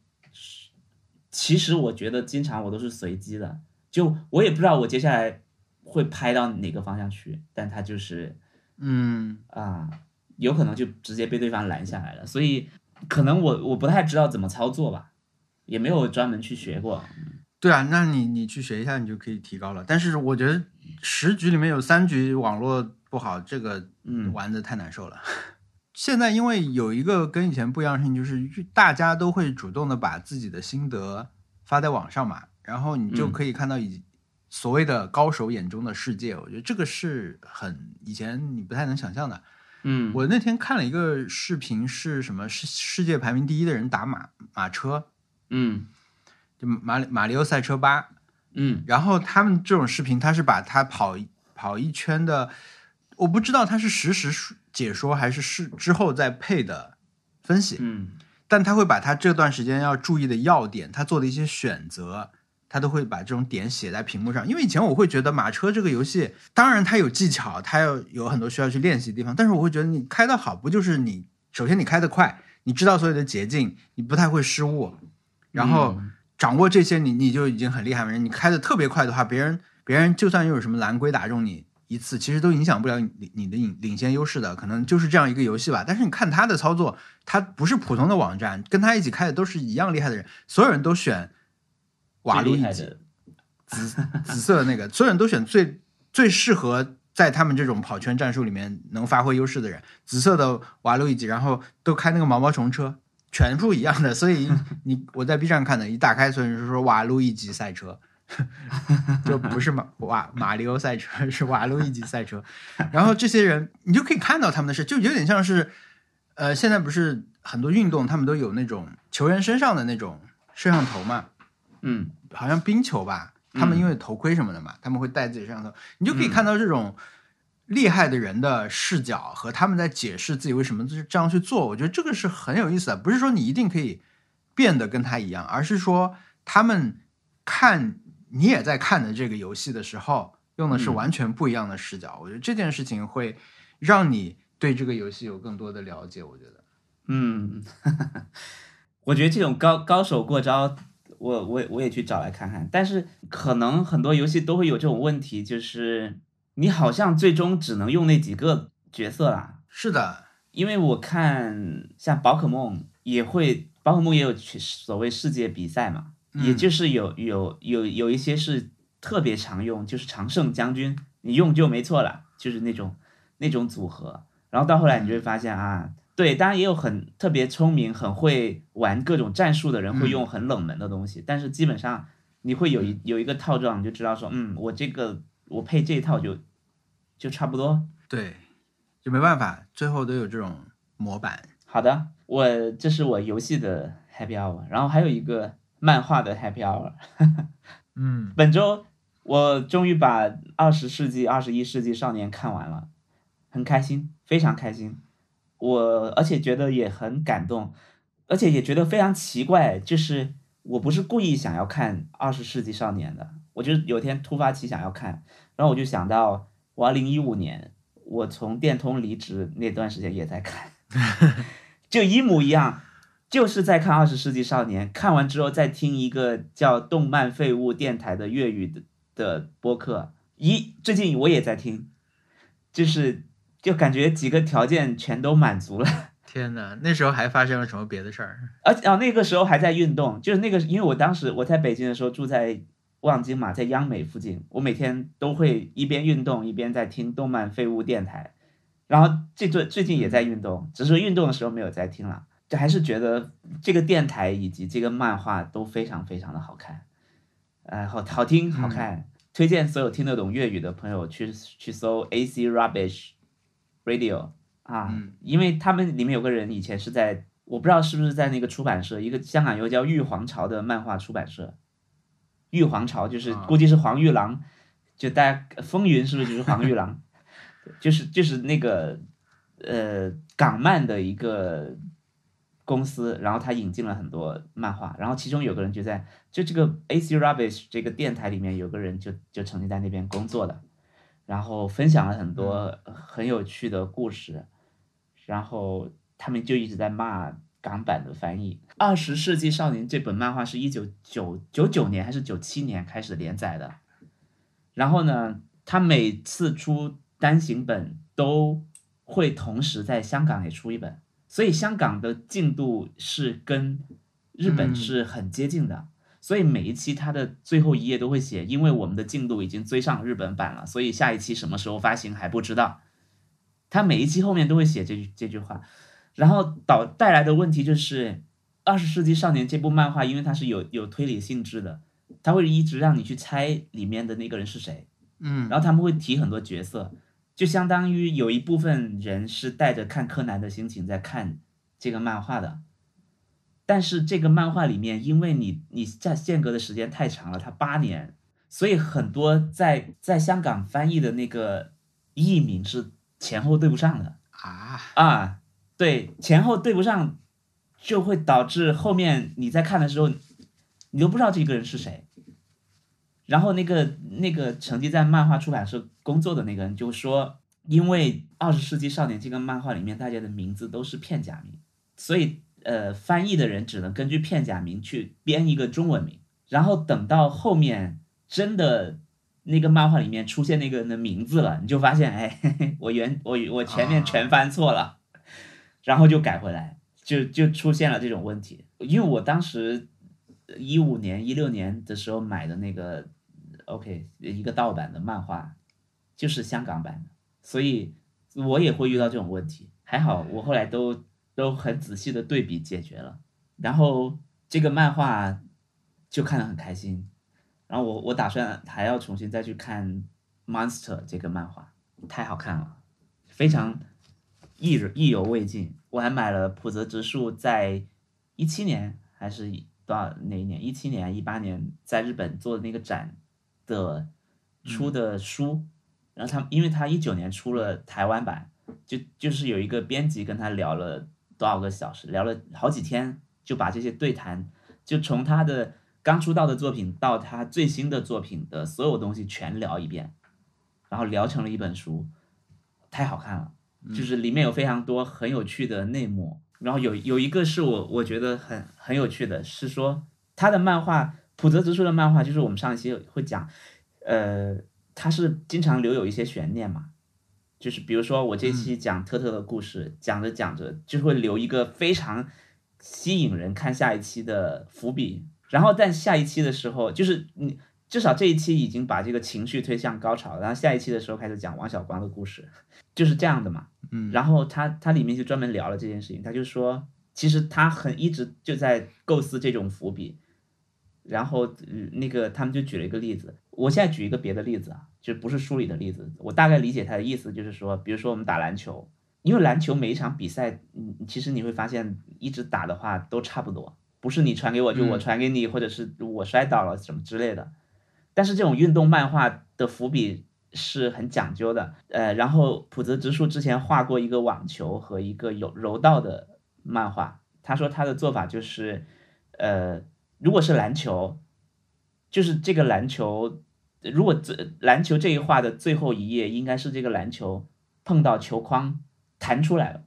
其实我觉得经常我都是随机的，就我也不知道我接下来会拍到哪个方向去，但它就是嗯，啊，有可能就直接被对方拦下来了，所以可能我我不太知道怎么操作吧，也没有专门去学过，对啊，那你你去学一下，你就可以提高了。但是我觉得十局里面有三局网络不好，这个嗯。玩的太难受了。现在因为有一个跟以前不一样的事情，就是大家都会主动的把自己的心得发在网上嘛，然后你就嗯。可以看到以所谓的高手眼中的世界。我觉得这个是很以前你不太能想象的。嗯，我那天看了一个视频，是什么？世世界排名第一的人打马马车，嗯就马里马里奥赛车八。嗯然后他们这种视频，他是把他跑跑一圈的，我不知道他是实时解说还是是之后再配的分析，嗯但他会把他这段时间要注意的要点，他做的一些选择，他都会把这种点写在屏幕上。因为以前我会觉得马车这个游戏，当然它有技巧，它要有很多需要去练习的地方，但是我会觉得你开的好，不就是你首先你开的快，你知道所有的捷径，你不太会失误，然后。嗯掌握这些你你就已经很厉害了。你开的特别快的话，别人别人就算又有什么蓝龟打中你一次，其实都影响不了你你的领领先优势的。可能就是这样一个游戏吧。但是你看他的操作，他不是普通的网站，跟他一起开的都是一样厉害的人，所有人都选瓦路一级最厉害的，紫 紫色的那个，所有人都选最最适合在他们这种跑圈战术里面能发挥优势的人，紫色的瓦路一级，然后都开那个毛毛虫车，全部一样的。所以你我在 B 站看的，一打开所有人就说瓦路一级赛车，就不是马瓦马里奥赛车，是瓦路一级赛车。然后这些人你就可以看到他们的事，就有点像是呃，现在不是很多运动他们都有那种球员身上的那种摄像头嘛，嗯好像冰球吧，他们因为头盔什么的嘛，他们会带自己摄像头，你就可以看到这种厉害的人的视角和他们在解释自己为什么就是这样去做。我觉得这个是很有意思的，不是说你一定可以变得跟他一样，而是说他们看你也在看的这个游戏的时候，用的是嗯完全不一样的视角。我觉得这件事情会让你对这个游戏有更多的了解。我觉得，嗯，我觉得这种高高手过招，我我我也去找来看看。但是可能很多游戏都会有这种问题，就是你好像最终只能用那几个角色啦。是的，因为我看像宝可梦也会宝可梦也有去所谓世界比赛嘛，也就是有有有有一些是特别常用，就是常胜将军，你用就没错了，就是那种那种组合。然后到后来你就会发现啊，对，当然也有很特别聪明、很会玩各种战术的人会用很冷门的东西，但是基本上你会有一有一个套装，你就知道说，嗯，我这个我配这一套就就差不多。对，就没办法，最后都有这种模板。好的，我这是我游戏的 Happy Hour，然后还有一个漫画的 Happy Hour。嗯，本周我终于把《二十世纪二十一世纪少年》看完了，很开心，非常开心。我而且觉得也很感动，而且也觉得非常奇怪，就是我不是故意想要看《二十世纪少年》的，我就有天突发奇想要看，然后我就想到我二零一五年我从电通离职那段时间也在看。就一模一样，就是在看《二十世纪少年》，看完之后再听一个叫“动漫废物”电台的粤语的的播客。一最近我也在听，就是就感觉几个条件全都满足了。天哪，那时候还发生了什么别的事儿？而啊，那个时候还在运动，就是那个，因为我当时我在北京的时候住在望京嘛，在央美附近，我每天都会一边运动一边在听“动漫废物”电台。然后这最最近也在运动，只是运动的时候没有在听了。就还是觉得这个电台以及这个漫画都非常非常的好看，呃，好好听好看，推荐所有听得懂粤语的朋友去去搜 AC Rubbish Radio 啊，因为他们里面有个人以前是在我不知道是不是在那个出版社，一个香港有个叫玉皇朝的漫画出版社，玉皇朝就是估计是黄玉郎，就大家风云是不是就是黄玉郎？就是就是那个呃港漫的一个公司，然后他引进了很多漫画，然后其中有个人就在就这个 AC Rubbish 这个电台里面有个人就就曾经在那边工作的，然后分享了很多很有趣的故事，然后他们就一直在骂港版的翻译。《二十世纪少年》这本漫画是一九九九九年还是九七年开始连载的，然后呢，他每次出。单行本都会同时在香港也出一本，所以香港的进度是跟日本是很接近的。所以每一期它的最后一页都会写，因为我们的进度已经追上日本版了，所以下一期什么时候发行还不知道。它每一期后面都会写这句这句话，然后导带来的问题就是《二十世纪少年》这部漫画，因为它是有有推理性质的，它会一直让你去猜里面的那个人是谁，嗯，然后他们会提很多角色。就相当于有一部分人是带着看柯南的心情在看这个漫画的，但是这个漫画里面，因为你你在间隔的时间太长了，它八年，所以很多在在香港翻译的那个译名是前后对不上的啊啊，对，前后对不上，就会导致后面你在看的时候，你都不知道这个人是谁。然后那个那个曾经在漫画出版社工作的那个人就说，因为《二十世纪少年》这个漫画里面大家的名字都是片假名，所以呃翻译的人只能根据片假名去编一个中文名。然后等到后面真的那个漫画里面出现那个人的名字了，你就发现哎，我原我我前面全翻错了，然后就改回来，就就出现了这种问题。因为我当时一五年一六年的时候买的那个。OK，一个盗版的漫画，就是香港版的，所以我也会遇到这种问题。还好我后来都都很仔细的对比解决了，然后这个漫画就看得很开心。然后我我打算还要重新再去看 Monster 这个漫画，太好看了，非常意意犹未尽。我还买了浦泽直树在一七年还是多少哪一年？一七年一八年在日本做的那个展。的出的书，然后他因为他一九年出了台湾版，就就是有一个编辑跟他聊了多少个小时，聊了好几天，就把这些对谈，就从他的刚出道的作品到他最新的作品的所有东西全聊一遍，然后聊成了一本书，太好看了，就是里面有非常多很有趣的内幕，然后有有一个是我我觉得很很有趣的是说他的漫画。普泽直树的漫画就是我们上一期会讲，呃，他是经常留有一些悬念嘛，就是比如说我这期讲特特的故事，讲着讲着就会留一个非常吸引人看下一期的伏笔。然后在下一期的时候，就是你至少这一期已经把这个情绪推向高潮，然后下一期的时候开始讲王小光的故事，就是这样的嘛。嗯，然后他他里面就专门聊了这件事情，他就说，其实他很一直就在构思这种伏笔。然后、呃那个他们就举了一个例子，我现在举一个别的例子啊，就不是书里的例子，我大概理解他的意思，就是说，比如说我们打篮球，因为篮球每一场比赛，嗯，其实你会发现一直打的话都差不多，不是你传给我就我嗯传给你，或者是我摔倒了什么之类的。但是这种运动漫画的伏笔是很讲究的，呃，然后普泽直树之前画过一个网球和一个有柔道的漫画，他说他的做法就是，呃，如果是篮球，就是这个篮球，如果这篮球这一画的最后一页应该是这个篮球碰到球框弹出来了，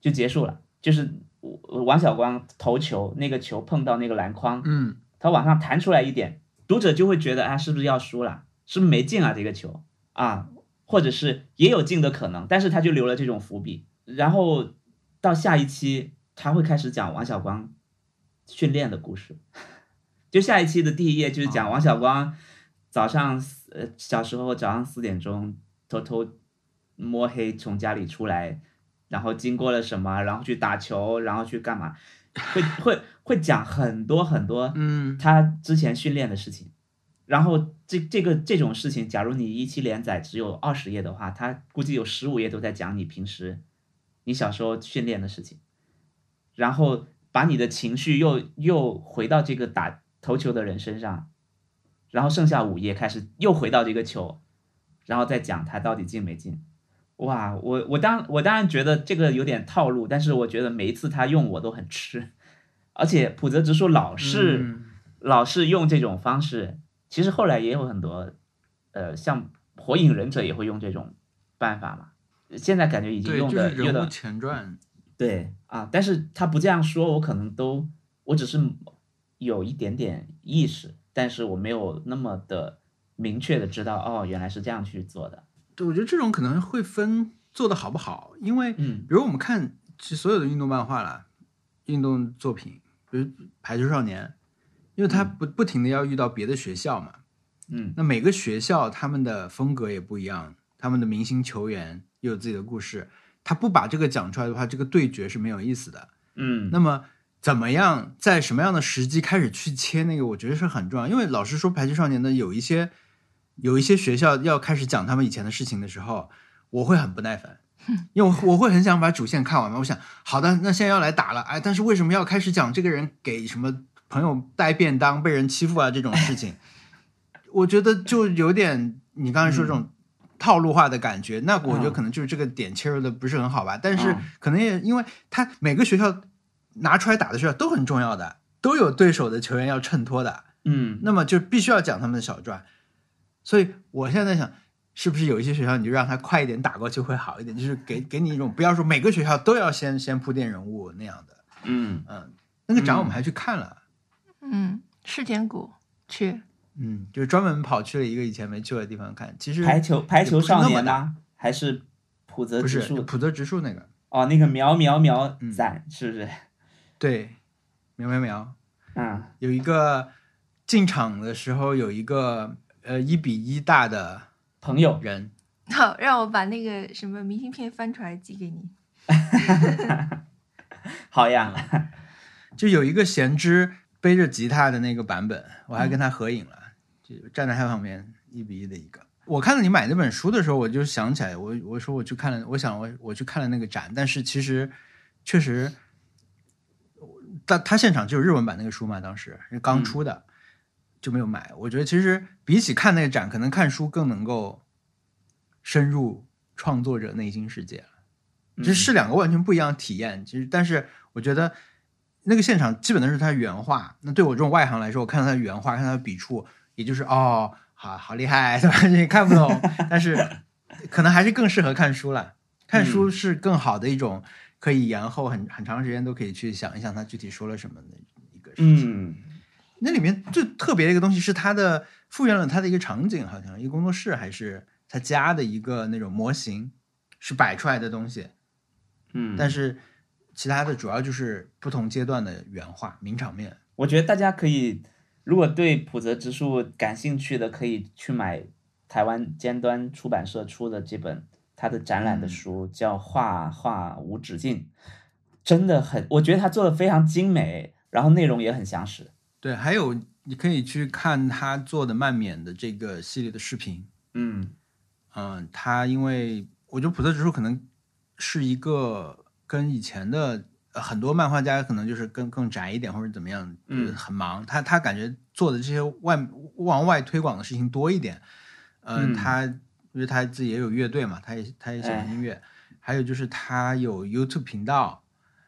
就结束了，就是呃王小光投球，那个球碰到那个篮筐，嗯它往上弹出来一点，读者就会觉得啊，是不是要输了？是不是没进啊？这个球啊，或者是也有进的可能，但是他就留了这种伏笔。然后到下一期，他会开始讲王小光训练的故事。就下一期的第一页就是讲王小光早上四呃小时候早上四点钟偷偷摸黑从家里出来，然后经过了什么，然后去打球，然后去干嘛，会会会讲很多很多嗯他之前训练的事情。然后这这个这种事情，假如你一期连载只有二十页的话，他估计有十五页都在讲你平时你小时候训练的事情，然后把你的情绪又又回到这个打投球的人身上，然后剩下五页开始又回到这个球，然后再讲他到底进没进。哇，我我当我当然觉得这个有点套路，但是我觉得每一次他用我都很吃，而且普泽直树老是。嗯老是用这种方式，其实后来也有很多，呃，像火影忍者也会用这种办法嘛。现在感觉已经对，用就是人物的用的前传，对啊，但是他不这样说，我可能都我只是有一点点意识，但是我没有那么的明确的知道哦，原来是这样去做的。对，我觉得这种可能会分做的好不好，因为嗯比如我们看其实所有的运动漫画啦，运动作品，比如《排球少年》，因为他不不停的要遇到别的学校嘛，嗯那每个学校他们的风格也不一样，他们的明星球员也有自己的故事，他不把这个讲出来的话，这个对决是没有意思的。嗯那么怎么样，在什么样的时机开始去切那个，我觉得是很重要。因为老实说，《排球少年》的有一些有一些学校要开始讲他们以前的事情的时候，我会很不耐烦，因为我我会很想把主线看完嘛。我想，好的，那现在要来打了，哎，但是为什么要开始讲这个人给什么朋友带便当被人欺负啊这种事情？我觉得就有点你刚才说这种套路化的感觉，那我觉得可能就是这个点切入的不是很好吧。但是嗯可能也因为他每个学校拿出来打的学校都很重要的，都有对手的球员要衬托的，嗯那么就必须要讲他们的小传。所以我现在在想，是不是有一些学校你就让他快一点打过去会好一点，就是给给你一种不要说每个学校都要先先铺垫人物那样的。嗯嗯，那个展我们还去看了。嗯，世田谷去，嗯，就是专门跑去了一个以前没去过的地方看。其实排球排球少年呢？还是浦泽不直树？是普泽直树那个，哦，那个苗苗苗嗯赞、是不是？对，苗苗苗嗯有一个进场的时候有一个呃一比一大的朋友，人，好，让我把那个什么明信片翻出来寄给你。好呀，就有一个贤之背着吉他的那个版本，我还跟他合影了，就站在他旁边一比一的一个。我看到你买那本书的时候，我就想起来，我我说我去看了，我想我我去看了那个展，但是其实确实，他他现场就是日文版那个书嘛，当时是刚出的，就没有买。我觉得其实比起看那个展，可能看书更能够深入创作者内心世界了。这是两个完全不一样的体验。其实，但是我觉得那个现场基本都是他原画。那对我这种外行来说，我看到他的原画，看到他的笔触，也就是哦，好好厉害，对吧？你看不懂，但是可能还是更适合看书了。看书是更好的一种，可以延后很很长时间都可以去想一想他具体说了什么的一个事情。嗯那里面最特别的一个东西是他的复原了他的一个场景，好像一个工作室还是他家的一个那种模型，是摆出来的东西。嗯，但是其他的主要就是不同阶段的原画名场面。我觉得大家可以，如果对浦泽直树感兴趣的，可以去买台湾尖端出版社出的这本他的展览的书，叫《画画无止境》，真的很，我觉得他做的非常精美，然后内容也很详实。对，还有你可以去看他做的漫勉的这个系列的视频。嗯嗯，他因为我觉得普特指数可能是一个跟以前的呃很多漫画家可能就是更更宅一点或者怎么样，嗯就是很忙。他他感觉做的这些外往外推广的事情多一点。呃，嗯他因为他自己也有乐队嘛，他也他也喜欢音乐。还有就是他有 YouTube 频道，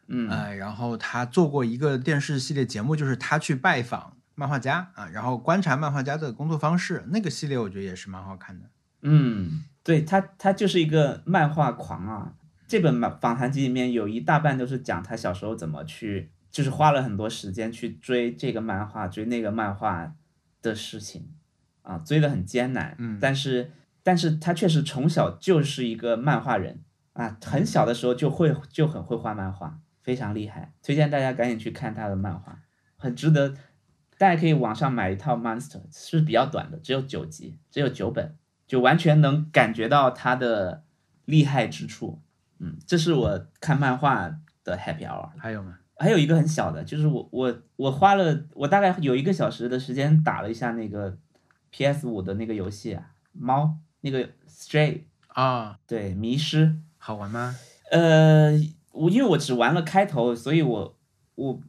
嗯呃，然后他做过一个电视系列节目，就是他去拜访漫画家啊，然后观察漫画家的工作方式，那个系列我觉得也是蛮好看的。嗯，对他，他就是一个漫画狂啊。这本漫访谈集里面有一大半都是讲他小时候怎么去，就是花了很多时间去追这个漫画、追那个漫画的事情啊，追得很艰难。嗯但是，但是他确实从小就是一个漫画人啊，很小的时候就会就很会画漫画，非常厉害。推荐大家赶紧去看他的漫画，很值得。大家可以网上买一套《Monster》，是比较短的，只有九集，只有九本。就完全能感觉到他的厉害之处。嗯，这是我看漫画的 happy hour。还有吗？还有一个很小的，就是我我我花了我大概有一个小时的时间打了一下那个 PS 五的那个游戏啊，猫那个 Stray，啊，对，迷失。好玩吗？呃，我因为我只玩了开头，所以我我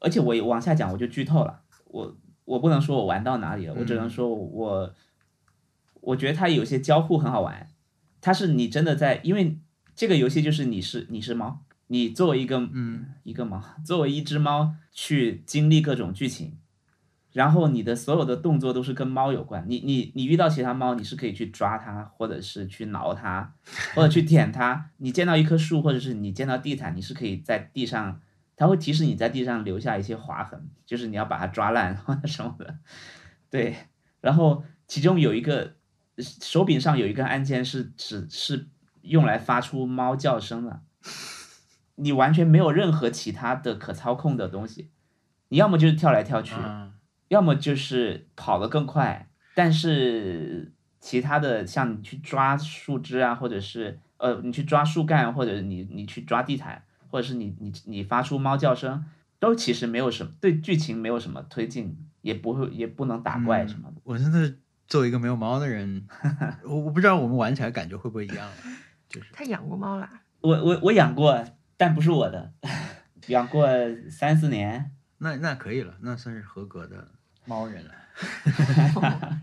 而且我往下讲我就剧透了，我我不能说我玩到哪里了，我只能说我。我觉得它有些交互很好玩，它是你真的在，因为这个游戏就是你是你是猫，你作为一个嗯一个猫，作为一只猫去经历各种剧情，然后你的所有的动作都是跟猫有关。你你你遇到其他猫，你是可以去抓它，或者是去挠它，或者去舔它。你见到一棵树，或者是你见到地毯，你是可以在地上，它会提示你在地上留下一些划痕，就是你要把它抓烂或者什么的。对，然后其中有一个。手柄上有一个按键是只是用来发出猫叫声的，你完全没有任何其他的可操控的东西，你要么就是跳来跳去，要么就是跑得更快，但是其他的像你去抓树枝啊，或者是呃你去抓树干，或者你你去抓地毯，或者是你你你发出猫叫声，都其实没有什么对剧情没有什么推进，也不会也不能打怪什么的。我真的作为一个没有猫的人，我我不知道我们玩起来感觉会不会一样。就是他养过猫啦，我我我养过，但不是我的，养过三四年。那那可以了，那算是合格的猫人了。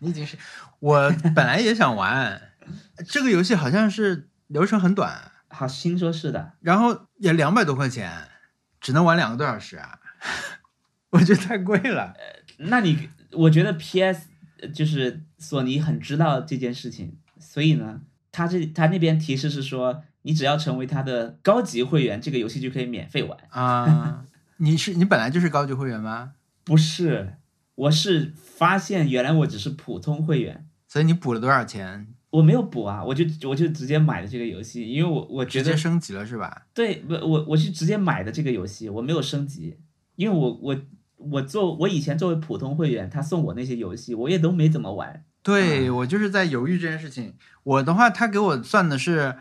你已经是我本来也想玩 这个游戏，好像是流程很短，好，听说是的，然后也两百多块钱，只能玩两个多小时啊，我觉得太贵了。那你我觉得 PS 就是索尼很知道这件事情，所以呢，他这他那边提示是说，你只要成为他的高级会员，这个游戏就可以免费玩。啊，你是你本来就是高级会员吗？不是，我是发现原来我只是普通会员，所以你补了多少钱？我没有补啊，我就我就直接买的这个游戏，因为我我觉得直接升级了是吧？对，不我我是直接买的这个游戏，我没有升级，因为我我我做我以前作为普通会员，他送我那些游戏，我也都没怎么玩。对、我就是在犹豫这件事情。我的话，他给我算的是，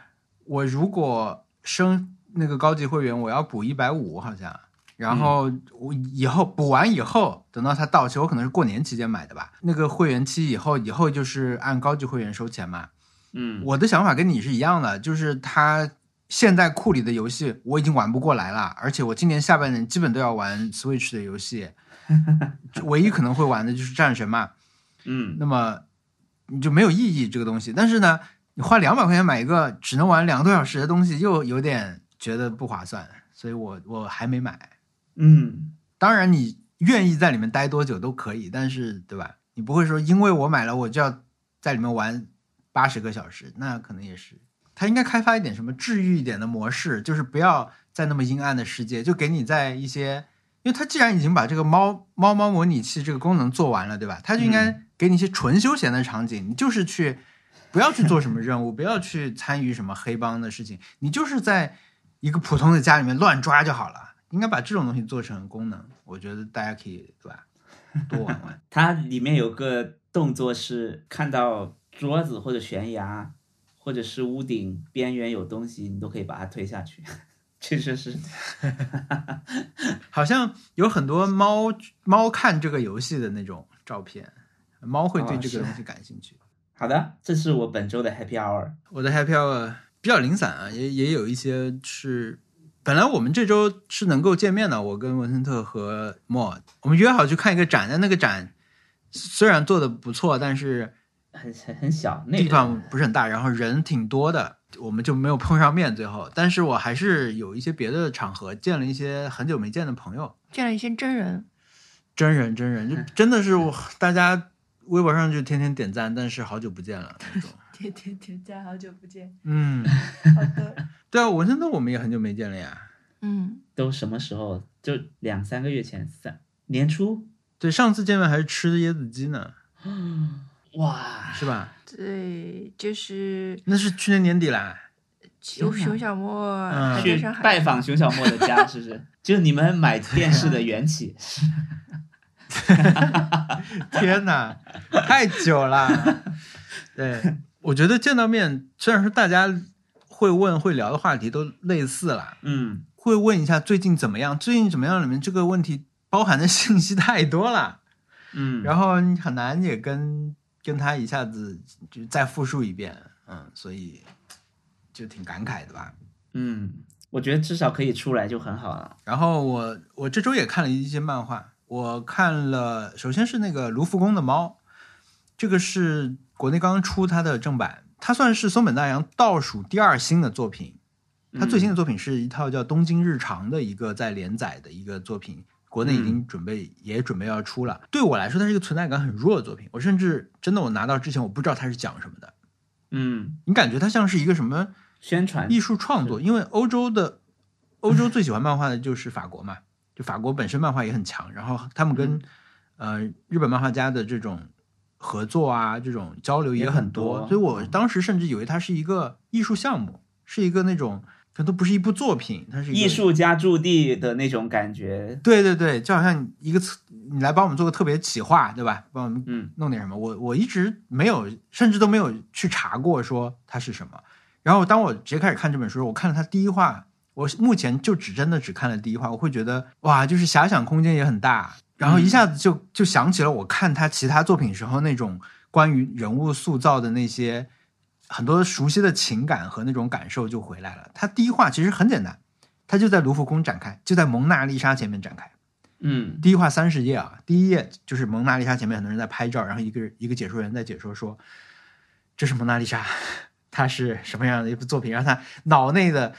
我如果升那个高级会员，我要补一百五好像。然后我以后补完以后，等到它到期，我可能是过年期间买的吧。那个会员期以后，以后就是按高级会员收钱嘛。嗯，我的想法跟你是一样的，就是它现在库里的游戏我已经玩不过来了，而且我今年下半年基本都要玩 Switch 的游戏，唯一可能会玩的就是战神嘛。嗯那么你就没有意义这个东西。但是呢，你花两百块钱买一个只能玩两个多小时的东西，又有点觉得不划算，所以我我还没买。嗯当然，你愿意在里面待多久都可以，但是对吧？你不会说因为我买了我就要在里面玩八十个小时，那可能也是。他应该开发一点什么治愈一点的模式，就是不要在那么阴暗的世界，就给你在一些，因为他既然已经把这个猫猫猫模拟器这个功能做完了，对吧？他就应该给你一些纯休闲的场景，你就是去不要去做什么任务，不要去参与什么黑帮的事情，你就是在一个普通的家里面乱抓就好了，应该把这种东西做成功能，我觉得大家可以对吧？多玩玩。它里面有个动作是看到桌子或者悬崖，或者是屋顶边缘有东西，你都可以把它推下去。确实是，好像有很多猫猫看这个游戏的那种照片，猫会对这个东西感兴趣。好的，这是我本周的 Happy Hour。我的 Happy Hour 比较零散啊，也也有一些是本来我们这周是能够见面的，我跟文森特和莫，我们约好去看一个展，但那个展虽然做的不错，但是很很很小，那地方不是很大，然后人挺多的，我们就没有碰上面。最后，但是我还是有一些别的场合见了一些很久没见的朋友，见了一些真人，真人真人，就真的是我大家微博上就天天点赞，但是好久不见了那种。天天天在，好久不见。嗯，好的，对啊，文森特我们也很久没见了呀。嗯，都什么时候？就两三个月前，三年初。对，上次见面还是吃的椰子鸡呢，哇，是吧？对，就是那是去年年底啦。熊熊小莫嗯去拜访熊小莫的家，是不是？就是你们买电视的缘起。天哪，太久了。对，我觉得见到面，虽然说大家会问会聊的话题都类似了，嗯，会问一下最近怎么样，最近怎么样里面这个问题包含的信息太多了，嗯，然后你很难也跟跟他一下子就再复述一遍，嗯，所以就挺感慨的吧。嗯，我觉得至少可以出来就很好了。然后我我这周也看了一些漫画，我看了，首先是那个卢浮宫的猫，这个是国内刚刚出它的正版，它算是松本大洋倒数第二新的作品。他最新的作品是一套叫《东京日常》的一个在连载的一个作品，国内已经准备、也准备要出了。对我来说，它是一个存在感很弱的作品，我甚至真的我拿到之前我不知道它是讲什么的，嗯，你感觉它像是一个什么宣传。艺术创作，因为欧洲的欧洲最喜欢漫画的就是法国嘛，就法国本身漫画也很强，然后他们跟、呃日本漫画家的这种合作啊，这种交流也也很很多，所以我当时甚至以为它是一个艺术项目，是一个那种可能都不是一部作品，它是艺。术家驻地的那种感觉。对对对，就好像一个策你来帮我们做个特别企划，对吧？帮我们嗯弄点什么。我我一直没有，甚至都没有去查过说它是什么。然后当我直接开始看这本书，我看了它第一话，我目前就只真的只看了第一话，我会觉得哇，就是遐想空间也很大，然后一下子就就想起了我看他其他作品时候那种关于人物塑造的那些很多熟悉的情感和那种感受就回来了。他第一话其实很简单，他就在卢浮宫展开，就在蒙娜丽莎前面展开。嗯第一话三十页啊，第一页就是蒙娜丽莎前面很多人在拍照，然后一个一个解说员在解说说，这是蒙娜丽莎，它是什么样的一部作品？然后他脑内的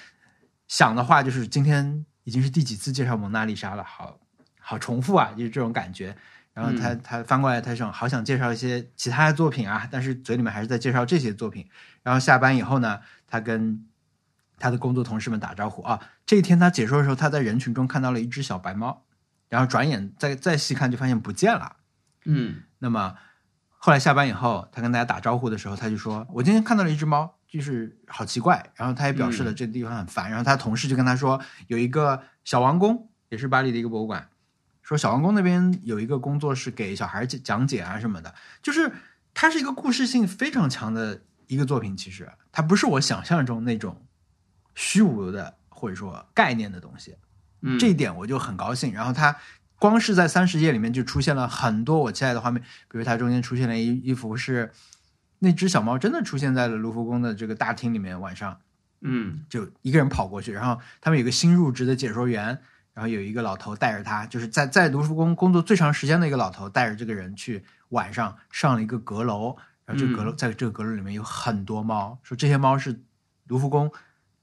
想的话就是今天已经是第几次介绍蒙娜丽莎了，好好重复啊，就是这种感觉。然后他他翻过来，他想好想介绍一些其他的作品啊，但是嘴里面还是在介绍这些作品。然后下班以后呢，他跟他的工作同事们打招呼啊。这一天他解说的时候，他在人群中看到了一只小白猫，然后转眼再再细看就发现不见了。嗯那么后来下班以后，他跟大家打招呼的时候，他就说：“我今天看到了一只猫，就是好奇怪。”然后他也表示了这个地方很烦。然后他同事就跟他说，有一个小王宫，也是巴黎的一个博物馆，说小王宫那边有一个工作是给小孩讲讲解啊什么的，就是它是一个故事性非常强的一个作品。其实它不是我想象中那种虚无的或者说概念的东西。嗯，这一点我就很高兴。然后它光是在三十页里面就出现了很多我期待的画面，比如它中间出现了一一幅是那只小猫真的出现在了卢浮宫的这个大厅里面，晚上嗯就一个人跑过去，然后他们有个新入职的解说员，然后有一个老头带着他，就是在在卢浮宫工作最长时间的一个老头带着这个人去晚上上了一个阁楼，然后这个阁楼、在这个阁楼里面有很多猫，说这些猫是卢浮宫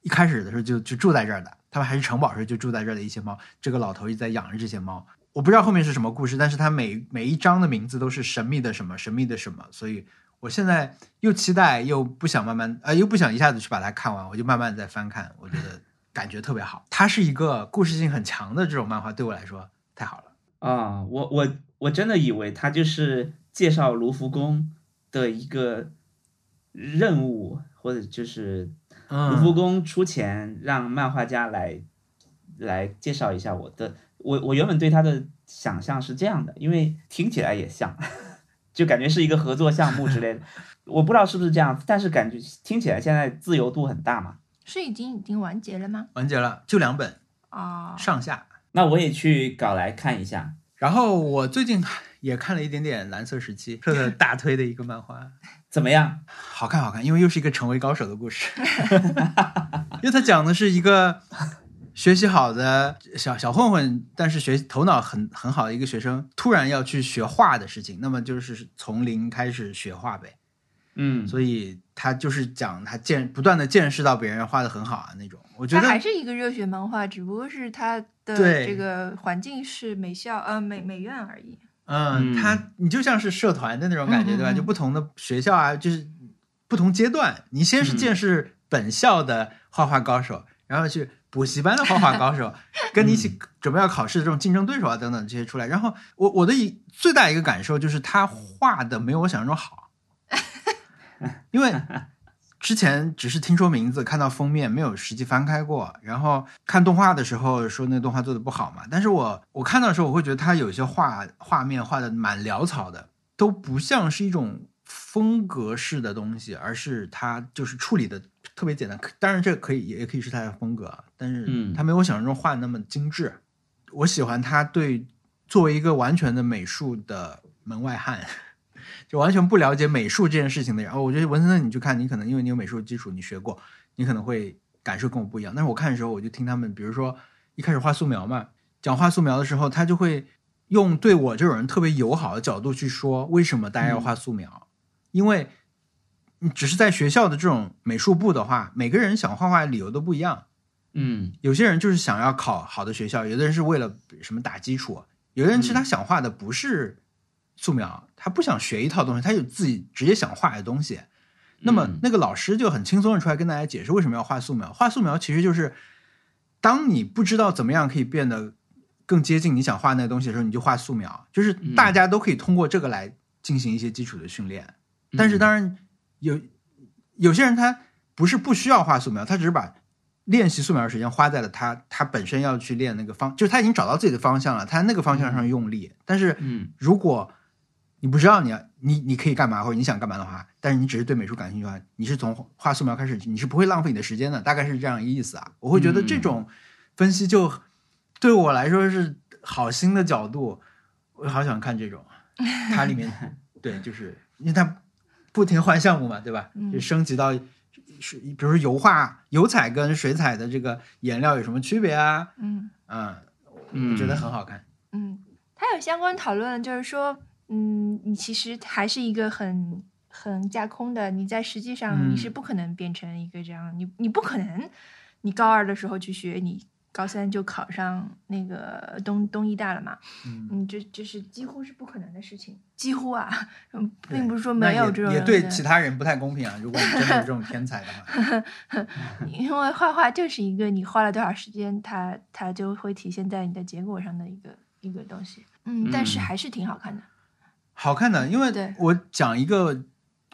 一开始的时候就就住在这儿的，他们还是城堡时候就住在这儿的一些猫，这个老头一直在养着这些猫。我不知道后面是什么故事，但是它每每一章的名字都是神秘的什么神秘的什么，所以我现在又期待又不想慢慢呃又不想一下子去把它看完，我就慢慢在翻看，我觉得感觉特别好。它是一个故事性很强的这种漫画，对我来说太好了。啊，我我我真的以为它就是介绍卢浮宫的一个任务，或者就是嗯卢浮宫出钱让漫画家来来介绍一下我的，我我原本对他的想象是这样的，因为听起来也像，就感觉是一个合作项目之类的。我不知道是不是这样，但是感觉听起来现在自由度很大嘛。是已经已经完结了吗？完结了，就两本啊、上下。那我也去搞来看一下。然后我最近也看了一点点《蓝色时期》，特特大推的一个漫画，怎么样？好看好看，因为又是一个成为高手的故事，因为他讲的是一个学习好的小小混混，但是学头脑很很好的一个学生，突然要去学画的事情，那么就是从零开始学画呗。嗯，所以他就是讲他见不断的见识到别人画的很好啊那种，我觉得它还是一个热血漫画，只不过是他的这个环境是美校呃美美院而已。嗯，嗯。他你就像是社团的那种感觉，对吧？就不同的学校啊，就是不同阶段，你先是嗯。见识本校的画画高手，然后去补习班的画画高手，跟你一起准备要考试的这种竞争对手啊等等这些出来。然后我我的一最大一个感受就是他画的没有我想象中好，因为之前只是听说名字，看到封面，没有实际翻开过。然后看动画的时候说那动画做的不好嘛，但是我我看到的时候，我会觉得他有些画画面画的蛮潦草的，都不像是一种风格式的东西，而是他就是处理的特别简单。当然这可以也可以是他的风格，啊，但是嗯他没有我想象中画的那么精致。我喜欢他对作为一个完全的美术的门外汉。就完全不了解美术这件事情的人，哦，我觉得文森特你去看，你可能因为你有美术基础，你学过，你可能会感受跟我不一样。但是我看的时候，我就听他们，比如说一开始画素描嘛，讲画素描的时候，他就会用对我这种人特别友好的角度去说，为什么大家要画素描？因为你只是在学校的这种美术部的话，每个人想画画的理由都不一样。嗯有些人就是想要考好的学校，有的人是为了什么打基础，有的人其实他想画的不是素描，他不想学一套东西，他有自己直接想画的东西。那么嗯那个老师就很轻松的出来跟大家解释为什么要画素描。画素描其实就是当你不知道怎么样可以变得更接近你想画那个东西的时候，你就画素描，就是大家都可以通过这个来进行一些基础的训练。但是当然有有些人他不是不需要画素描，他只是把练习素描的时间花在了他他本身要去练那个方，就是他已经找到自己的方向了，他在那个方向上用力。但是嗯如果你不知道你要你你可以干嘛或者你想干嘛的话，但是你只是对美术感兴趣的话，你是从画素描开始，你是不会浪费你的时间的，大概是这样一个意思啊。我会觉得这种分析就对我来说是好新的角度，我好想看这种，它里面 对，就是因为它不停换项目嘛，对吧？嗯就升级到是比如说油画、油彩跟水彩的这个颜料有什么区别啊？嗯嗯，嗯我觉得很好看。嗯，它有相关讨论，就是说，嗯，你其实还是一个很很架空的，你在实际上嗯你是不可能变成一个这样，你你不可能，你高二的时候去学，你高三就考上那个东东医大了嘛，嗯，嗯，这这是几乎是不可能的事情，几乎啊，嗯，并不是说没有这种人也对其他人不太公平啊。如果你真的有这种天才的话，因为画画就是一个你花了多少时间，它它就会体现在你的结果上的一个一个东西。嗯，但是嗯还是挺好看的。好看的，因为我讲一个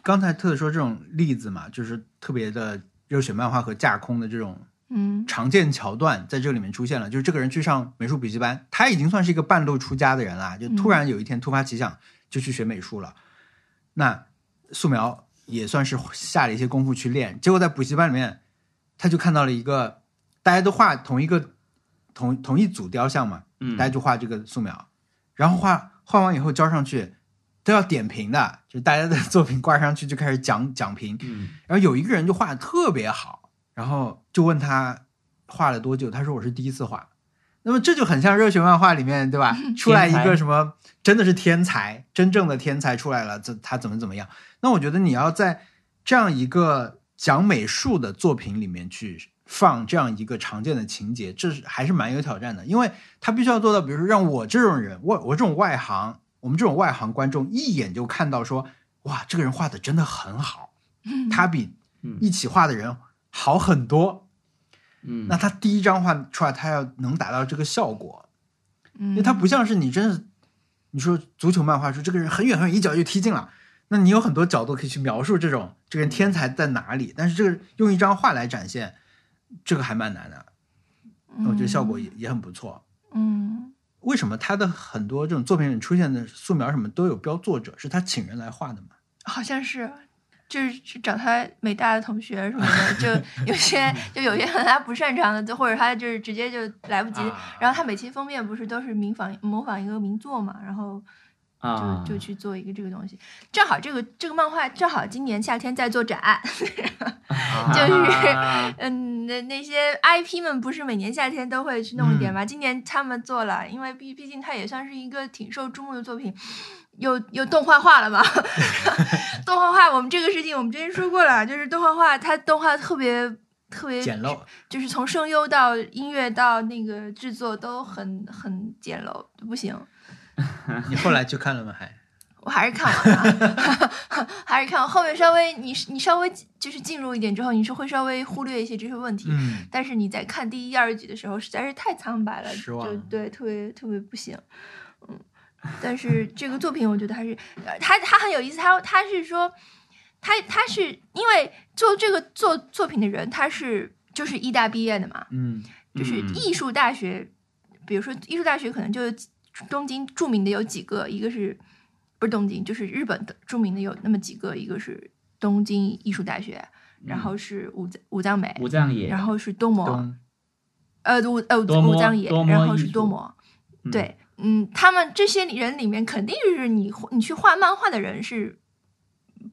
刚才特特说这种例子嘛，就是特别的热血漫画和架空的这种嗯常见桥段在这里面出现了。就是这个人去上美术补习班，他已经算是一个半路出家的人了，就突然有一天突发奇想就去学美术了。那素描也算是下了一些功夫去练，结果在补习班里面，他就看到了一个大家都画同一个同同一组雕像嘛，嗯大家就画这个素描，然后画画完以后交上去都要点评的，就是大家的 作品挂上去就开始讲讲评，嗯然后有一个人就画的特别好，然后就问他画了多久，他说我是第一次画。那么这就很像热血漫画里面，对吧？出来一个什么真的是天才，真正的天才出来了，这他怎么怎么样？那我觉得你要在这样一个讲美术的作品里面去放这样一个常见的情节，这是还是蛮有挑战的，因为他必须要做到，比如说让我这种人，我我这种外行，我们这种外行观众一眼就看到说，哇，这个人画的真的很好，他比嗯一起画的人好很多。嗯，那他第一张画出来，他要能达到这个效果，嗯，因为他不像是你真是，你说足球漫画说这个人很远很远一脚就踢进了，那你有很多角度可以去描述这种这这个人天才在哪里，但是这个用一张画来展现，这个还蛮难的。我觉得效果也也很不错。嗯，为什么他的很多这种作品里出现的素描什么都有标作者？是他请人来画的吗？好像是。就是去找他美大的同学什么的，就有些 就有些他不擅长的，或者他就是直接就来不及。然后他每期封面不是都是模仿模仿一个名作嘛，然后就就去做一个这个东西。正好这个这个漫画正好今年夏天在做展，就是 嗯那那些 IP 们不是每年夏天都会去弄一点嘛？今年他们做了，因为毕毕竟它也算是一个挺受注目的作品。有有动画化了吗？动画化，我们这个事情我们之前说过了，就是动画化，它动画特别特别简陋，就是从声优到音乐到那个制作都很很简陋，不行。你后来去看了吗？还？我还是看完了，还是看完后面稍微你你稍微就是进入一点之后，你是会稍微忽略一些这些问题。嗯。但是你在看第一、二集的时候，实在是太苍白了，就对，特别特别不行。嗯。但是这个作品，我觉得还是，他他很有意思。他他是说，他他是因为做这个做作品的人，他是就是艺大毕业的嘛，嗯，就是艺术大学，比如说艺术大学可能就东京著名的有几个，一个是不是东京，就是日本的著名的有那么几个，一个是东京艺术大学，然后是武武藏美，武藏野，然后是多摩，呃武呃武藏野，然后是多摩，对。嗯，他们这些人里面，肯定是你你去画漫画的人是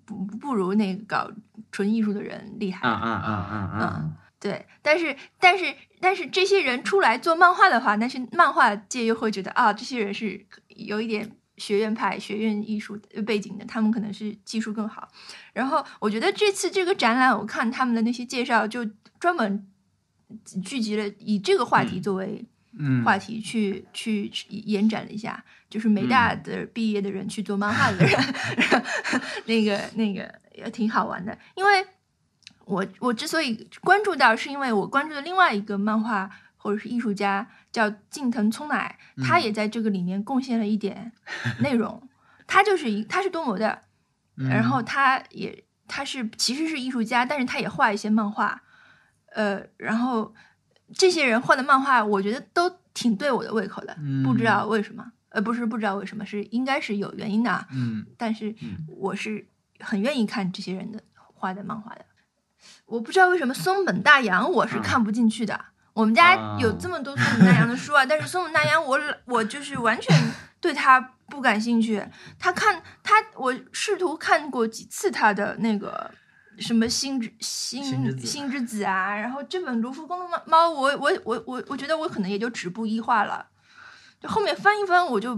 不不如那个搞纯艺术的人厉害。啊啊啊啊啊！对，但是但是但是这些人出来做漫画的话，但是漫画界又会觉得啊，这些人是有一点学院派、学院艺术背景的，他们可能是技术更好。然后我觉得这次这个展览，我看他们的那些介绍，就专门聚集了以这个话题作为。话题去去延展了一下，就是美大的毕业的人去做漫画的人，那个那个也挺好玩的。因为我我之所以关注到，是因为我关注的另外一个漫画或者是艺术家叫近藤聪乃，他也在这个里面贡献了一点内容。他就是一他是多模的，然后他也他是其实是艺术家，但是他也画一些漫画，呃，然后。这些人画的漫画，我觉得都挺对我的胃口的，不知道为什么，呃，不是不知道为什么，是应该是有原因的，嗯，但是我是很愿意看这些人的画的漫画的。我不知道为什么松本大洋我是看不进去的。我们家有这么多松本大洋的书啊，但是松本大洋我我就是完全对他不感兴趣。他看他，我试图看过几次他的那个。什么星之星星之子啊，然后这本卢浮宫的猫猫，我我我我我觉得我可能也就止步一画了，就后面翻一翻我就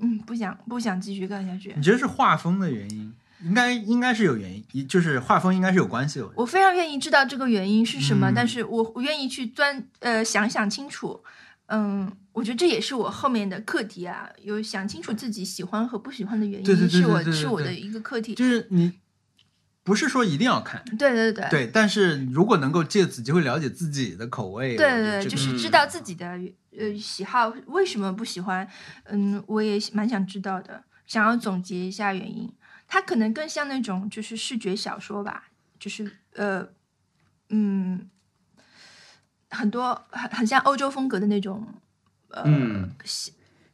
嗯不想不想继续看下去。你觉得是画风的原因？应该应该是有原因，就是画风应该是有关系的。我非常愿意知道这个原因是什么，但是我我愿意去钻呃想想清楚。嗯，我觉得这也是我后面的课题啊，有想清楚自己喜欢和不喜欢的原因，是我是我的一个课题。就是你。不是说一定要看，对对对对，但是如果能够借此机会了解自己的口味，对对对，就是知道自己的呃喜好，为什么不喜欢，嗯，我也蛮想知道的，想要总结一下原因。它可能更像那种就是视觉小说吧，就是呃嗯，很多很很像欧洲风格的那种，呃，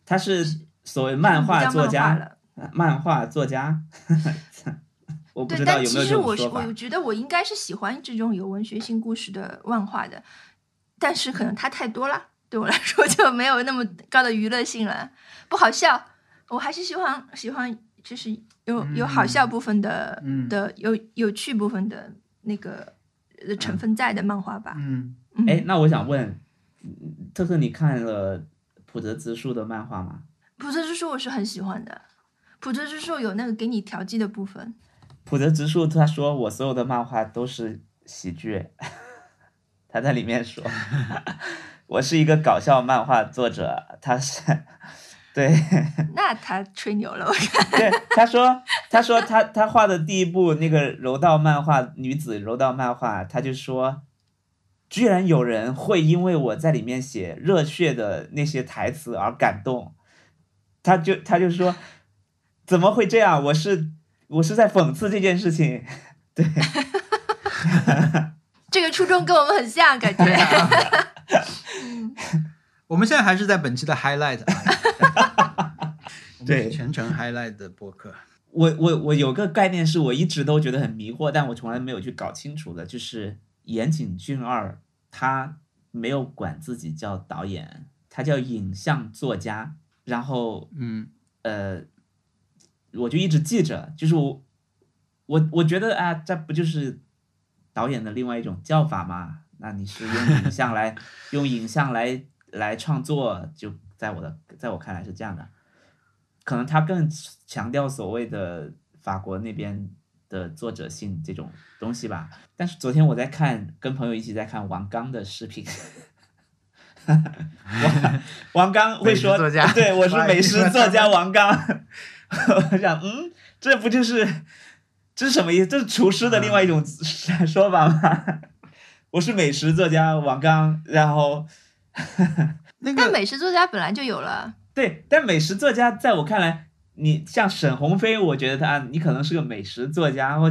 他是所谓漫画作家，漫画作家。对，但其实我是，我觉得我应该是喜欢这种有文学性故事的漫画的，但是可能它太多了，对我来说就没有那么高的娱乐性了，不好笑。我还是喜欢喜欢，就是有有好笑部分的的有有趣部分的那个成分在的漫画吧。嗯，哎，那我想问，特特，你看了普泽直树的漫画吗？普泽直树我是很喜欢的，普泽直树有那个给你调剂的部分。普泽直树他说我所有的漫画都是喜剧，他在里面说，我是一个搞笑漫画作者，他是，对，那他吹牛了，我看，对，他说，他说他他画的第一部那个柔道漫画女子柔道漫画，他就说，居然有人会因为我在里面写热血的那些台词而感动，他就他就说，怎么会这样？我是。我是在讽刺这件事情，对 这个初衷跟我们很像，感觉。我们现在还是在本期的 highlight，我们对全程 highlight 的播客。我我我有个概念是我一直都觉得很迷惑，但我从来没有去搞清楚的，就是岩井俊二他没有管自己叫导演，他叫影像作家。然后嗯，呃，我就一直记着，就是我我我觉得啊，这不就是导演的另外一种叫法吗？那你是用影像来用影像来来创作，就在我的在我看来是这样的。可能他更强调所谓的法国那边的作者性这种东西吧。但是昨天我在看，跟朋友一起在看王刚的视频，王王刚会说作家对我是美食作家王刚。我想，嗯，这不就是这是什么意思？这是厨师的另外一种 说法吗？我是美食作家王刚，然后 那个但美食作家本来就有了，对，但美食作家在我看来，你像沈鸿飞，我觉得他你可能是个美食作家，或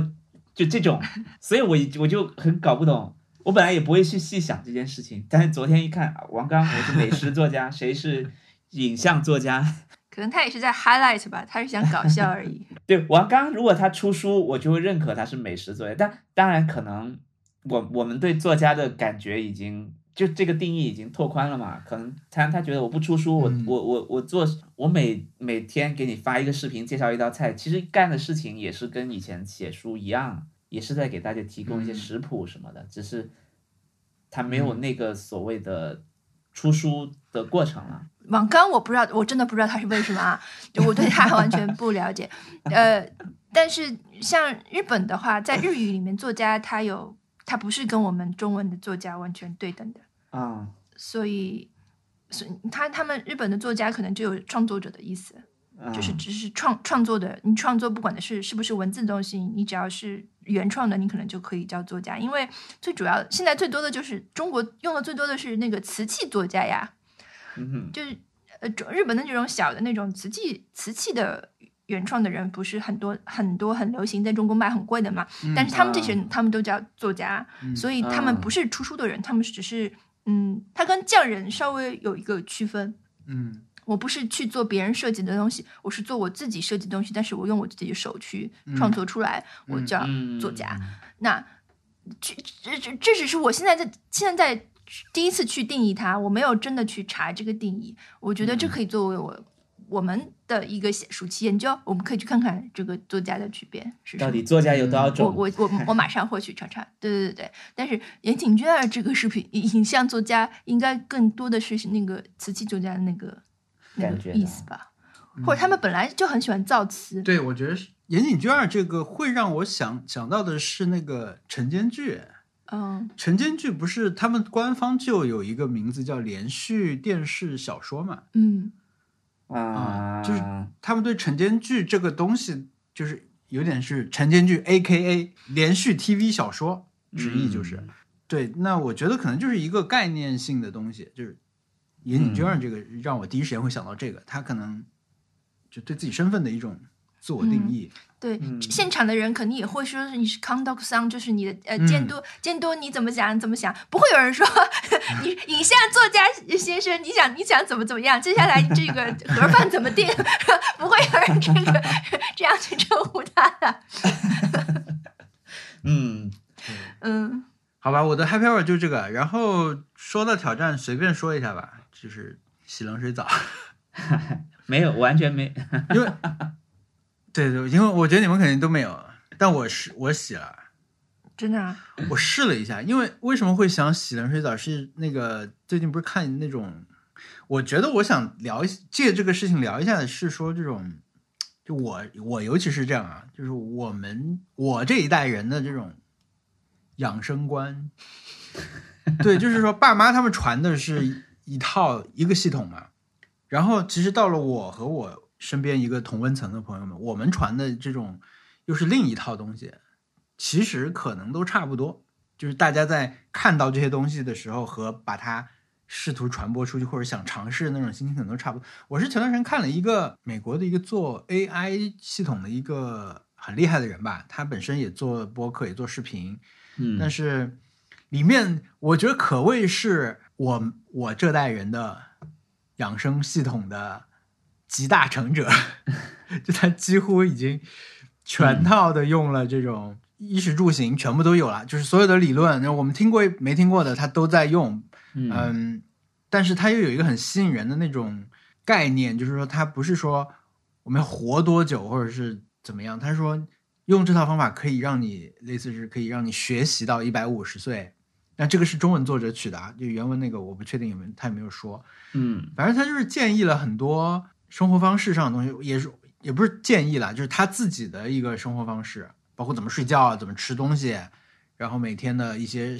就这种，所以我我就很搞不懂。我本来也不会去细想这件事情，但是昨天一看，啊王刚我是美食作家，谁是影像作家？可能他也是在 highlight 吧，他是想搞笑而已。对，王刚如果他出书，我就会认可他是美食作家。但当然，可能我我们对作家的感觉已经就这个定义已经拓宽了嘛。可能他他觉得我不出书，我、嗯我我我做我每每天给你发一个视频，介绍一道菜，其实干的事情也是跟以前写书一样，也是在给大家提供一些嗯食谱什么的，只是他没有那个所谓的出书的过程了。王刚我不知道，我真的不知道他是为什么啊，就我对他完全不了解。呃，但是像日本的话，在日语里面，作家他有他不是跟我们中文的作家完全对等的，啊、所以，所以他他们日本的作家可能就有创作者的意思，就是嗯只是创创作的，你创作不管的是是不是文字的东西，你只要是原创的，你可能就可以叫作家。因为最主要现在最多的就是中国用的最多的是那个瓷器作家呀，嗯，就是呃中日本的这种小的那种瓷器瓷器的原创的人不是很多很多很流行，在中国卖很贵的嘛。但是他们这些人他们都叫作家，嗯所以他们。不是出书的人，他们只是嗯，它跟匠人稍微有一个区分。嗯我不是去做别人设计的东西，我是做我自己设计的东西，但是我用我自己的手去创作出来，我叫嗯作家。那这这这这只是我现在在现在在第一次去定义它，我没有真的去查这个定义。我觉得这可以作为我、我们的一个暑期研究，我们可以去看看这个作家的区别是什么。到底作家有多少种？我我我我马上获取查查，对对对对。但是岩井俊二这个视频影像作家，应该更多的是那个瓷器作家的那个那个感觉意思吧，或者他们本来就很喜欢造词。对，我觉得是岩井俊二这个会让我想想到的是那个晨间剧。嗯晨间剧不是他们官方就有一个名字叫连续电视小说嘛？嗯啊，就是他们对晨间剧这个东西，就是有点是晨间剧 A K A 连续 TV 小说，直译就是、嗯对。那我觉得可能就是一个概念性的东西，就是岩井俊二这个让我第一时间会想到这个，他可能就对自己身份的一种自我定义。对，嗯现场的人肯定也会说是你是 conduct 商，就是你的呃嗯监督、监督你怎么想怎么想，不会有人说 你影像作家先生你想你想怎么怎么样，接下来这个 盒饭怎么定，不会有人这个这样去称呼他的。嗯，嗯，好吧，我的 happy hour 就这个。然后说到挑战，随便说一下吧，就是洗冷水澡，没有，完全没。因为对对，因为我觉得你们肯定都没有，但我是我洗了。真的、啊，我试了一下，因为为什么会想洗冷水澡？是那个最近不是看那种，我觉得我想聊一借这个事情聊一下的是说这种，就我我尤其是这样啊，就是我们我这一代人的这种养生观，对，就是说爸妈他们传的是一套一个系统嘛，然后其实到了我和我身边一个同温层的朋友们，我们传的这种又是另一套东西。其实可能都差不多，就是大家在看到这些东西的时候，和把它试图传播出去或者想尝试的那种心情可能都差不多。我是前段时间看了一个美国的一个做 AI 系统的一个很厉害的人吧，他本身也做播客，也做视频，嗯，但是里面我觉得可谓是我我这代人的养生系统的集大成者，就他几乎已经全套的用了这种衣食住行全部都有了，就是所有的理论，我们听过没听过的他都在用，嗯。嗯，但是他又有一个很吸引人的那种概念，就是说他不是说我们要活多久或者是怎么样，他说用这套方法可以让你类似是可以让你学习到一百五十岁。那这个是中文作者取的啊，就原文那个我不确定有没有他也没有说，嗯。反正他就是建议了很多生活方式上的东西，也是也不是建议啦，就是他自己的一个生活方式，包括怎么睡觉啊，怎么吃东西，然后每天的一些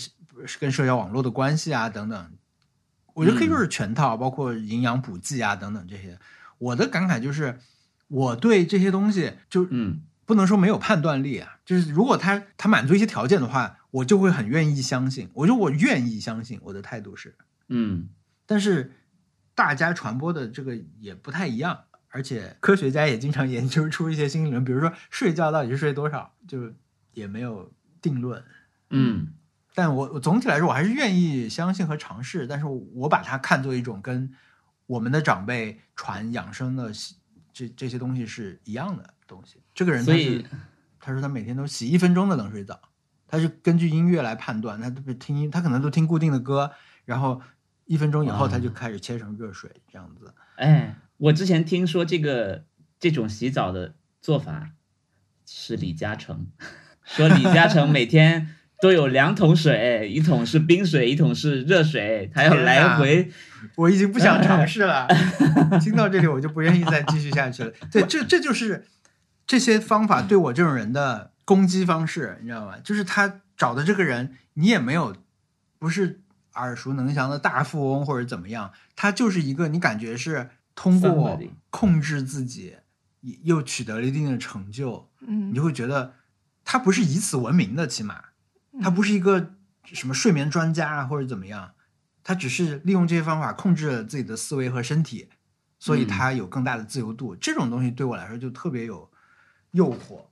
跟社交网络的关系啊等等，我觉得可以说是全套，包括营养补剂啊等等这些。我的感慨就是，我对这些东西就嗯不能说没有判断力啊，就是如果他他满足一些条件的话，我就会很愿意相信。我就我愿意相信，我的态度是。嗯但是大家传播的这个也不太一样，而且科学家也经常研究出一些新理论，比如说睡觉到底是睡多少，就也没有定论。嗯但我我总体来说，我还是愿意相信和尝试，但是我把它看作一种跟我们的长辈传养生的这这些东西是一样的东西。这个人他是所以他说他每天都洗一分钟的冷水澡，他是根据音乐来判断，他都不听音，他可能都听固定的歌，然后一分钟以后哇他就开始切成热水这样子。哎，我之前听说这个这种洗澡的做法是李嘉诚，说李嘉诚每天都有两桶水，一桶是冰水，一桶是热水，他要来回。我已经不想尝试了，听到这里我就不愿意再继续下去了。对，这这就是这些方法对我这种人的攻击方式，你知道吗？就是他找的这个人，你也没有不是耳熟能详的大富翁或者怎么样，他就是一个你感觉是通过控制自己又取得了一定的成就，嗯。你就会觉得他不是以此闻名的，起码他不是一个什么睡眠专家啊或者怎么样，他只是利用这些方法控制了自己的思维和身体，所以嗯。他有更大的自由度。这种东西对我来说就特别有诱惑。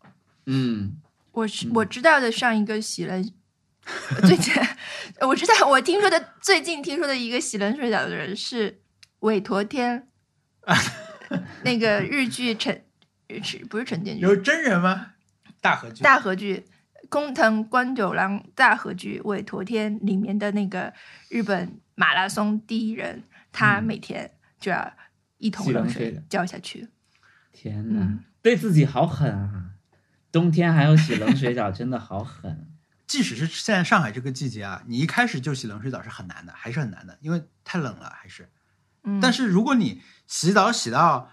嗯。我是我知道的上一个洗冷，最近我知道我听说的最近听说的一个洗冷水澡的人是韦陀天，那个日剧陈是不是陈建剧？有真人吗？大合剧大和剧工藤官九郎大和剧韦陀天里面的那个日本马拉松第一人，他嗯每天就要一桶冷冷水浇下去。天哪，嗯对自己好狠啊！冬天还要洗冷水澡，真的好狠。即使是现在上海这个季节啊，你一开始就洗冷水澡是很难的，还是很难的，因为太冷了，还是。嗯，但是如果你洗澡洗到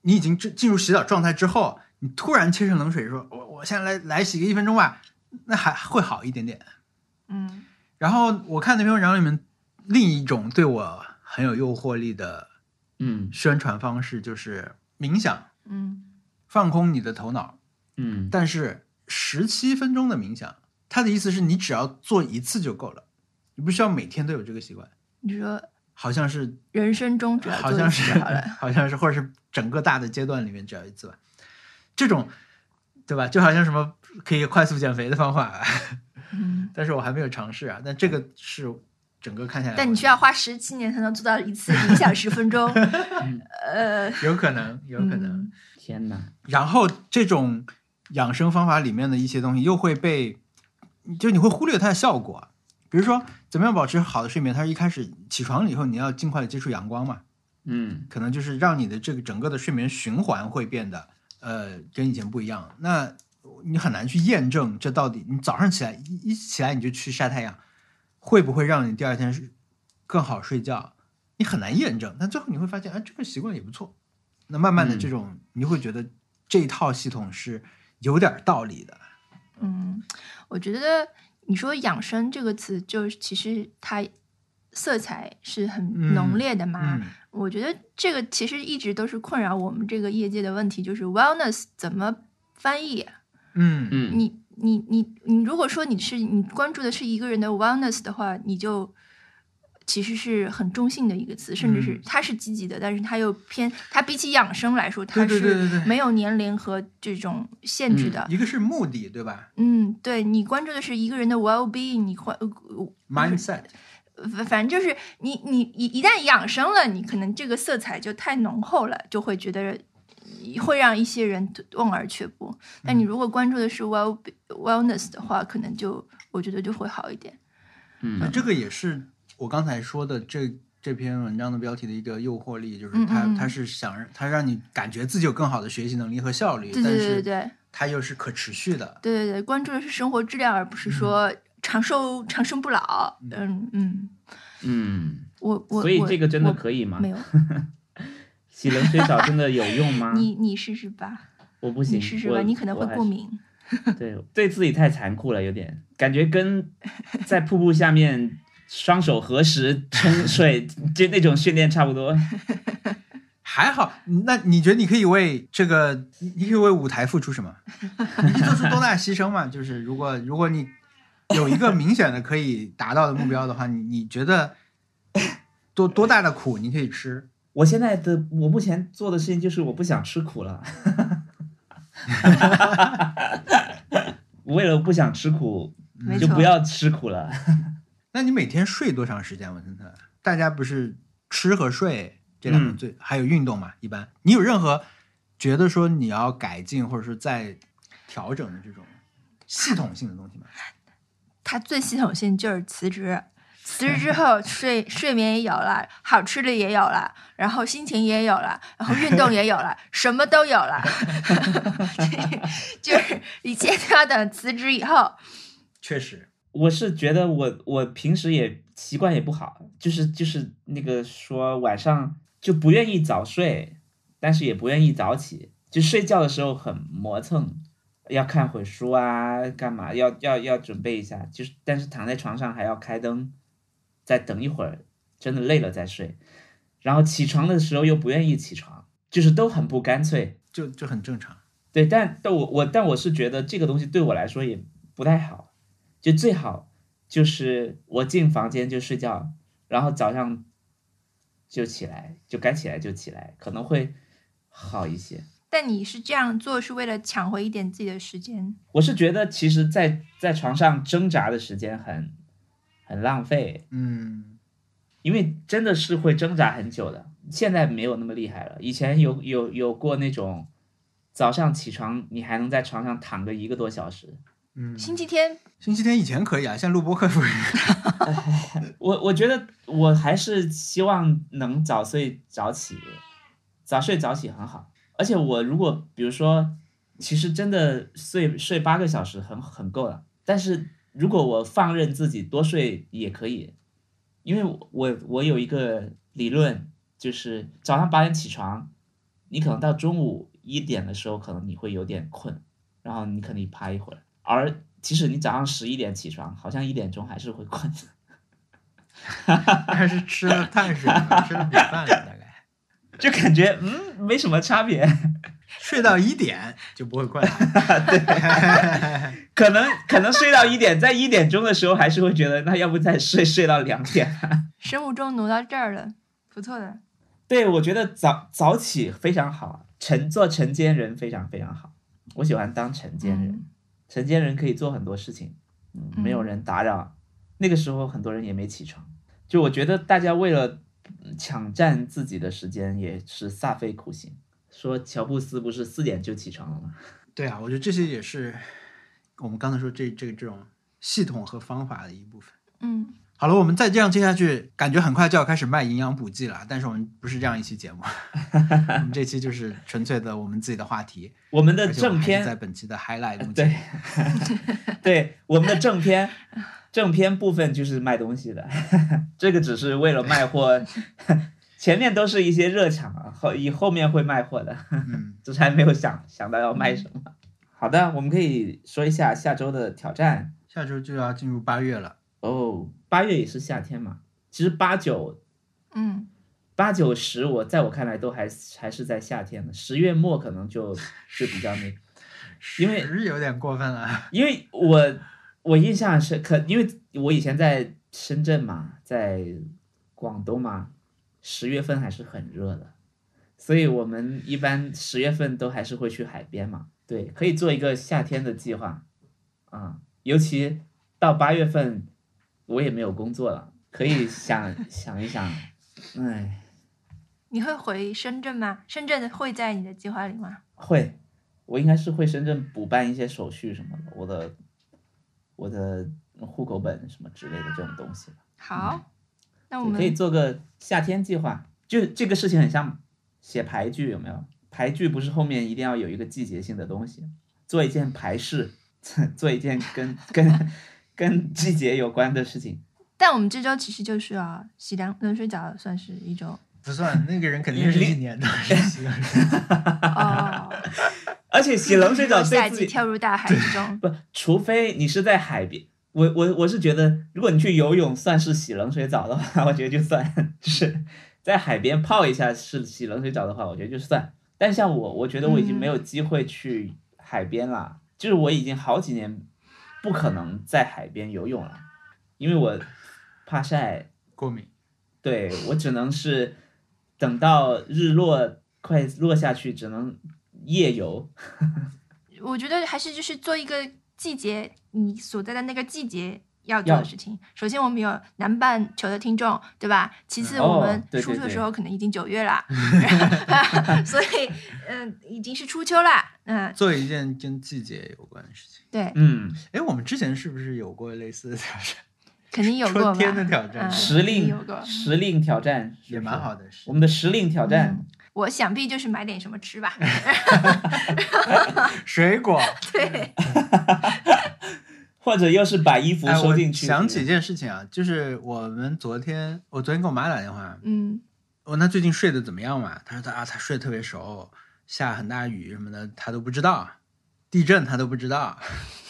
你已经进进入洗澡状态之后，你突然切成冷水说，我我现在来来洗个一分钟吧，那还会好一点点。嗯然后我看那篇文章里面另一种对我很有诱惑力的嗯宣传方式就是冥想，嗯放空你的头脑，嗯但是十七分钟的冥想，他的意思是你只要做一次就够了，你不需要每天都有这个习惯。你说好像是人生中只要做一次好像是好了。好像是，或者是整个大的阶段里面只要一次吧。这种，对吧？就好像什么可以快速减肥的方法，嗯，但是我还没有尝试啊。但这个是整个看下来，但你需要花十七年才能做到一次冥想十分钟。呃，有可能，有可能。嗯天哪，然后这种养生方法里面的一些东西又会被，就你会忽略它的效果。比如说，怎么样保持好的睡眠？它是一开始起床了以后，你要尽快的接触阳光嘛，嗯可能就是让你的这个整个的睡眠循环会变得呃跟以前不一样。那你很难去验证这到底你早上起来一一起来你就去晒太阳，会不会让你第二天更好睡觉？你很难验证。但最后你会发现，哎，这个习惯也不错。那慢慢的嗯这种，你会觉得这一套系统是有点道理的。嗯，我觉得你说养生这个词，就是其实它色彩是很嗯浓烈的嘛。嗯我觉得这个其实一直都是困扰我们这个业界的问题，就是 wellness 怎么翻译？嗯嗯你你你你，如果说你是你关注的是一个人的 wellness 的话，你就其实是很中性的一个词，甚至是嗯它是积极的，但是它又偏，它比起养生来说，它对对对对对是没有年龄和这种限制的。一个是目的，对吧嗯，对你关注的是一个人的 well being，你换呃？mindset，反反正就是你你一一旦养生了，你可能这个色彩就太浓厚了，就会觉得会让一些人望而却步。但你如果关注的是 well wellness 的话，可能就我觉得就会好一点。嗯这个也是我刚才说的这这篇文章的标题的一个诱惑力，就是它嗯嗯嗯它是想让它让你感觉自己有更好的学习能力和效率，对对对对但是对它又是可持续的。对对对，关注的是生活质量，而不是说长寿、长生不老。嗯嗯，嗯，我我所以这个真的可以吗没？有，洗冷水澡真的有用吗？你你试试吧，我不行，你试试吧，你可能会过敏。对，对自己太残酷了，有点感觉跟在瀑布下面双手合十冲水 就那种训练差不多。还好，那你觉得你可以为这个，你你可以为舞台付出什么？你做出多大牺牲嘛？就是如果如果你有一个明显的可以达到的目标的话，你你觉得 多多大的苦你可以吃？我现在的我目前做的事情就是我不想吃苦了。为了不想吃苦，你就不要吃苦了。那你每天睡多长时间？文森特，大家不是吃和睡这两个嗯最，还有运动嘛？一般你有任何觉得说你要改进或者是再调整的这种系统性的东西吗？他最系统性就是辞职，辞职之 后睡睡眠也有了，好吃的也有了，然后心情也有了，然后运动也有了，什么都有了，就是一切都要等辞职以后。确实，我是觉得我我平时也习惯也不好，就是就是那个说晚上就不愿意早睡，但是也不愿意早起，就睡觉的时候很磨蹭，要看会书啊，干嘛要要要准备一下，就是但是躺在床上还要开灯，再等一会儿，真的累了再睡，然后起床的时候又不愿意起床，就是都很不干脆。就就很正常。对，但但我我但我是觉得这个东西对我来说也不太好，就最好就是我进房间就睡觉，然后早上就起来，就该起来就起来，可能会好一些。但你是这样做是为了抢回一点自己的时间，我是觉得其实在，在床上挣扎的时间很很浪费，嗯，因为真的是会挣扎很久的。现在没有那么厉害了，以前有有有过那种早上起床你还能在床上躺个一个多小时，嗯，星期天星期天以前可以啊，现在录播课不是？我我觉得我还是希望能早睡早起，早睡早起很好。而且我如果比如说，其实真的睡睡八个小时很很够了。但是如果我放任自己多睡也可以，因为我我有一个理论，就是早上八点起床，你可能到中午一点的时候，可能你会有点困，然后你可能趴一会儿。而即使你早上十一点起床，好像一点钟还是会困。还是吃了碳水吧，吃了米饭了，大概就感觉嗯没什么差别，睡到一点就不会困了。可能可能睡到一点，在一点钟的时候还是会觉得那要不再睡睡到两点。生物钟挪到这儿了，不错的。对，我觉得早早起非常好，晨做晨间人非常非常好，我喜欢当晨间人，嗯晨间人可以做很多事情，嗯，没有嗯人打扰，那个时候很多人也没起床，就我觉得大家为了嗯抢占自己的时间也是煞费苦心。说乔布斯不是四点就起床了吗？对啊，我觉得这些也是我们刚才说这这个这种系统和方法的一部分。嗯，好了，我们再这样接下去，感觉很快就要开始卖营养补剂了。但是我们不是这样一期节目，我们这期就是纯粹的我们自己的话题。我们的正片在本期的 highlight 中对，对，我们的正片，正片部分就是卖东西的，这个只是为了卖货，前面都是一些热场啊，后以后面会卖货的，嗯，只是还没有想想到要卖什么。好的，我们可以说一下下周的挑战下周就要进入八月了。哦。八月也是夏天嘛，其实八九嗯，八九十，我在我看来都还还是在夏天的，十月末可能就 就比较那因为是有点过分了。因为我我印象是可，因为我以前在深圳嘛，在广东嘛，十月份还是很热的，所以我们一般十月份都还是会去海边嘛。对，可以做一个夏天的计划啊、尤其到八月份，我也没有工作了，可以想想一想，哎，你会回深圳吗？深圳会在你的计划里吗？会，我应该是会深圳补办一些手续什么的，我的我的户口本什么之类的这种东西吧。好，那我们可以做个夏天计划，就这个事情很像写牌剧，有没有？牌剧不是后面一定要有一个季节性的东西，做一件牌事，做一件跟跟跟 季节有关的事情。但我们这周其实就是啊洗凉冷水澡，算是一周不算，那个人肯定是一年都是洗冷水澡哦。而且洗冷水澡夏季对自己 跳入大海之中，不，除非你是在海边。我我我是觉得，如果你去游泳算是洗冷水澡的话，我觉得就算；就是在海边泡一下是洗冷水澡的话，我觉得就算。但像我，我觉得我已经没有机会去海边了，就是我已经好几年不可能在海边游泳了，因为我怕晒，过敏。对我只能是等到日落快落下去，只能夜游。我觉得还是就是做一个季节你所在的那个季节要做的事情。首先，我们有南半球的听众，对吧？其次，嗯我们出的时候可能已经九月了，所以嗯、已经是初秋了。嗯、做一件跟季节有关的事情。对，嗯，哎，我们之前是不是有过类似的挑战？肯定有过？春天的挑战嗯时令有令过。时令挑战也蛮好的。我们的时令挑战。嗯我想必就是买点什么吃吧。水果。对，或者又是把衣服收进去。想起一件事情啊，就是我们昨天，我昨天跟我妈打电话，嗯问她最近睡得怎么样嘛？她说她啊，她睡得特别熟，下很大雨什么的，她都不知道，地震她都不知道。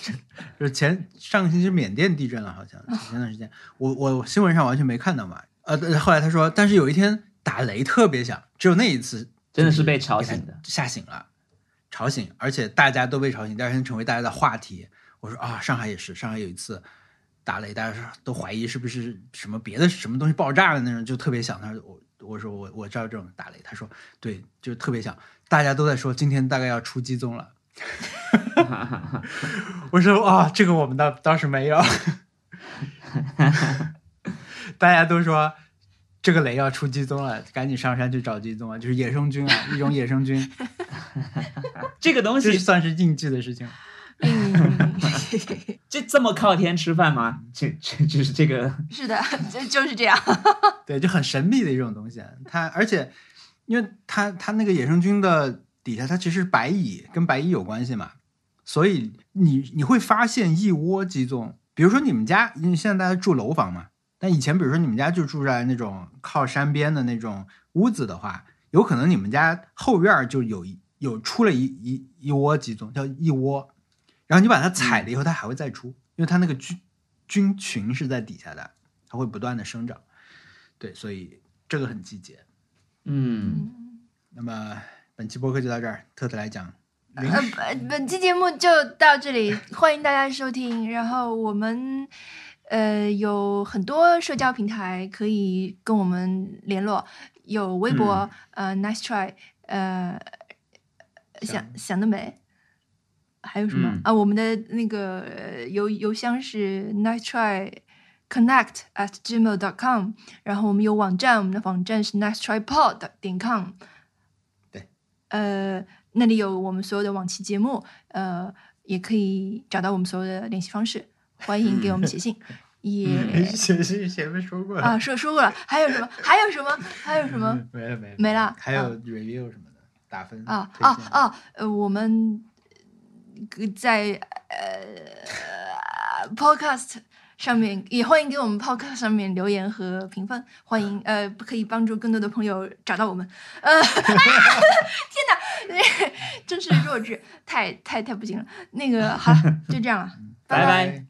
就是前上个星期缅甸地震了，好像前段时间，我我新闻上完全没看到嘛。呃，后来她说，但是有一天打雷特别响，只有那一次真的是被吵醒的，吓醒了，吵醒，而且大家都被吵醒，第二天成为大家的话题。我说啊，上海也是，上海有一次打雷，大家都怀疑是不是什么别的什么东西爆炸了那种，就特别响。他说我我说我我知道这种打雷，他说对，就特别响，大家都在说今天大概要出鸡枞了。我说啊，这个我们倒倒是没有，大家都说这个雷要出鸡枞了，赶紧上山去找鸡枞啊，就是野生菌啊，一种野生菌，这个东西算是应季的事情。嗯，就这么靠天吃饭吗？这这就是这个 是的，就就是这样。对，就很神秘的一种东西。它而且，因为它它那个野生菌的底下，它其实是白蚁，跟白蚁有关系嘛，所以你你会发现一窝鸡枞。比如说你们家，因为现在大家住楼房嘛，但以前比如说你们家就住在那种靠山边的那种屋子的话，有可能你们家后院儿就有一有出了一一一窝鸡枞，叫一窝，然后你把它踩了以后，它还会再出，因为它那个菌菌群是在底下的，它会不断的生长。对，所以这个很季节。嗯，那么本期播客就到这儿，特特来讲零呃，本本期节目就到这里，欢迎大家收听。然后我们呃有很多社交平台可以跟我们联络，有微博，呃，nice try，呃，想想得美。还有什么、嗯啊？我们的那个呃邮邮箱是 nice try connect at gmail dot com，然后我们有网站，我们的网站是 nice try pod 点 com。对，呃，那里有我们所有的往期节目，呃，也可以找到我们所有的联系方式，欢迎给我们写信。也写信前面说过了啊，说说过了，还有什么？还有什么？还有什么？没了没了没了还有 review 什么的，打分啊啊啊！呃，我们呃在呃 Podcast 上面也欢迎给我们 Podcast 上面留言和评分，欢迎呃可以帮助更多的朋友找到我们。呃，天哪，真是弱智，太太太不行了。那个好了，就这样了，拜拜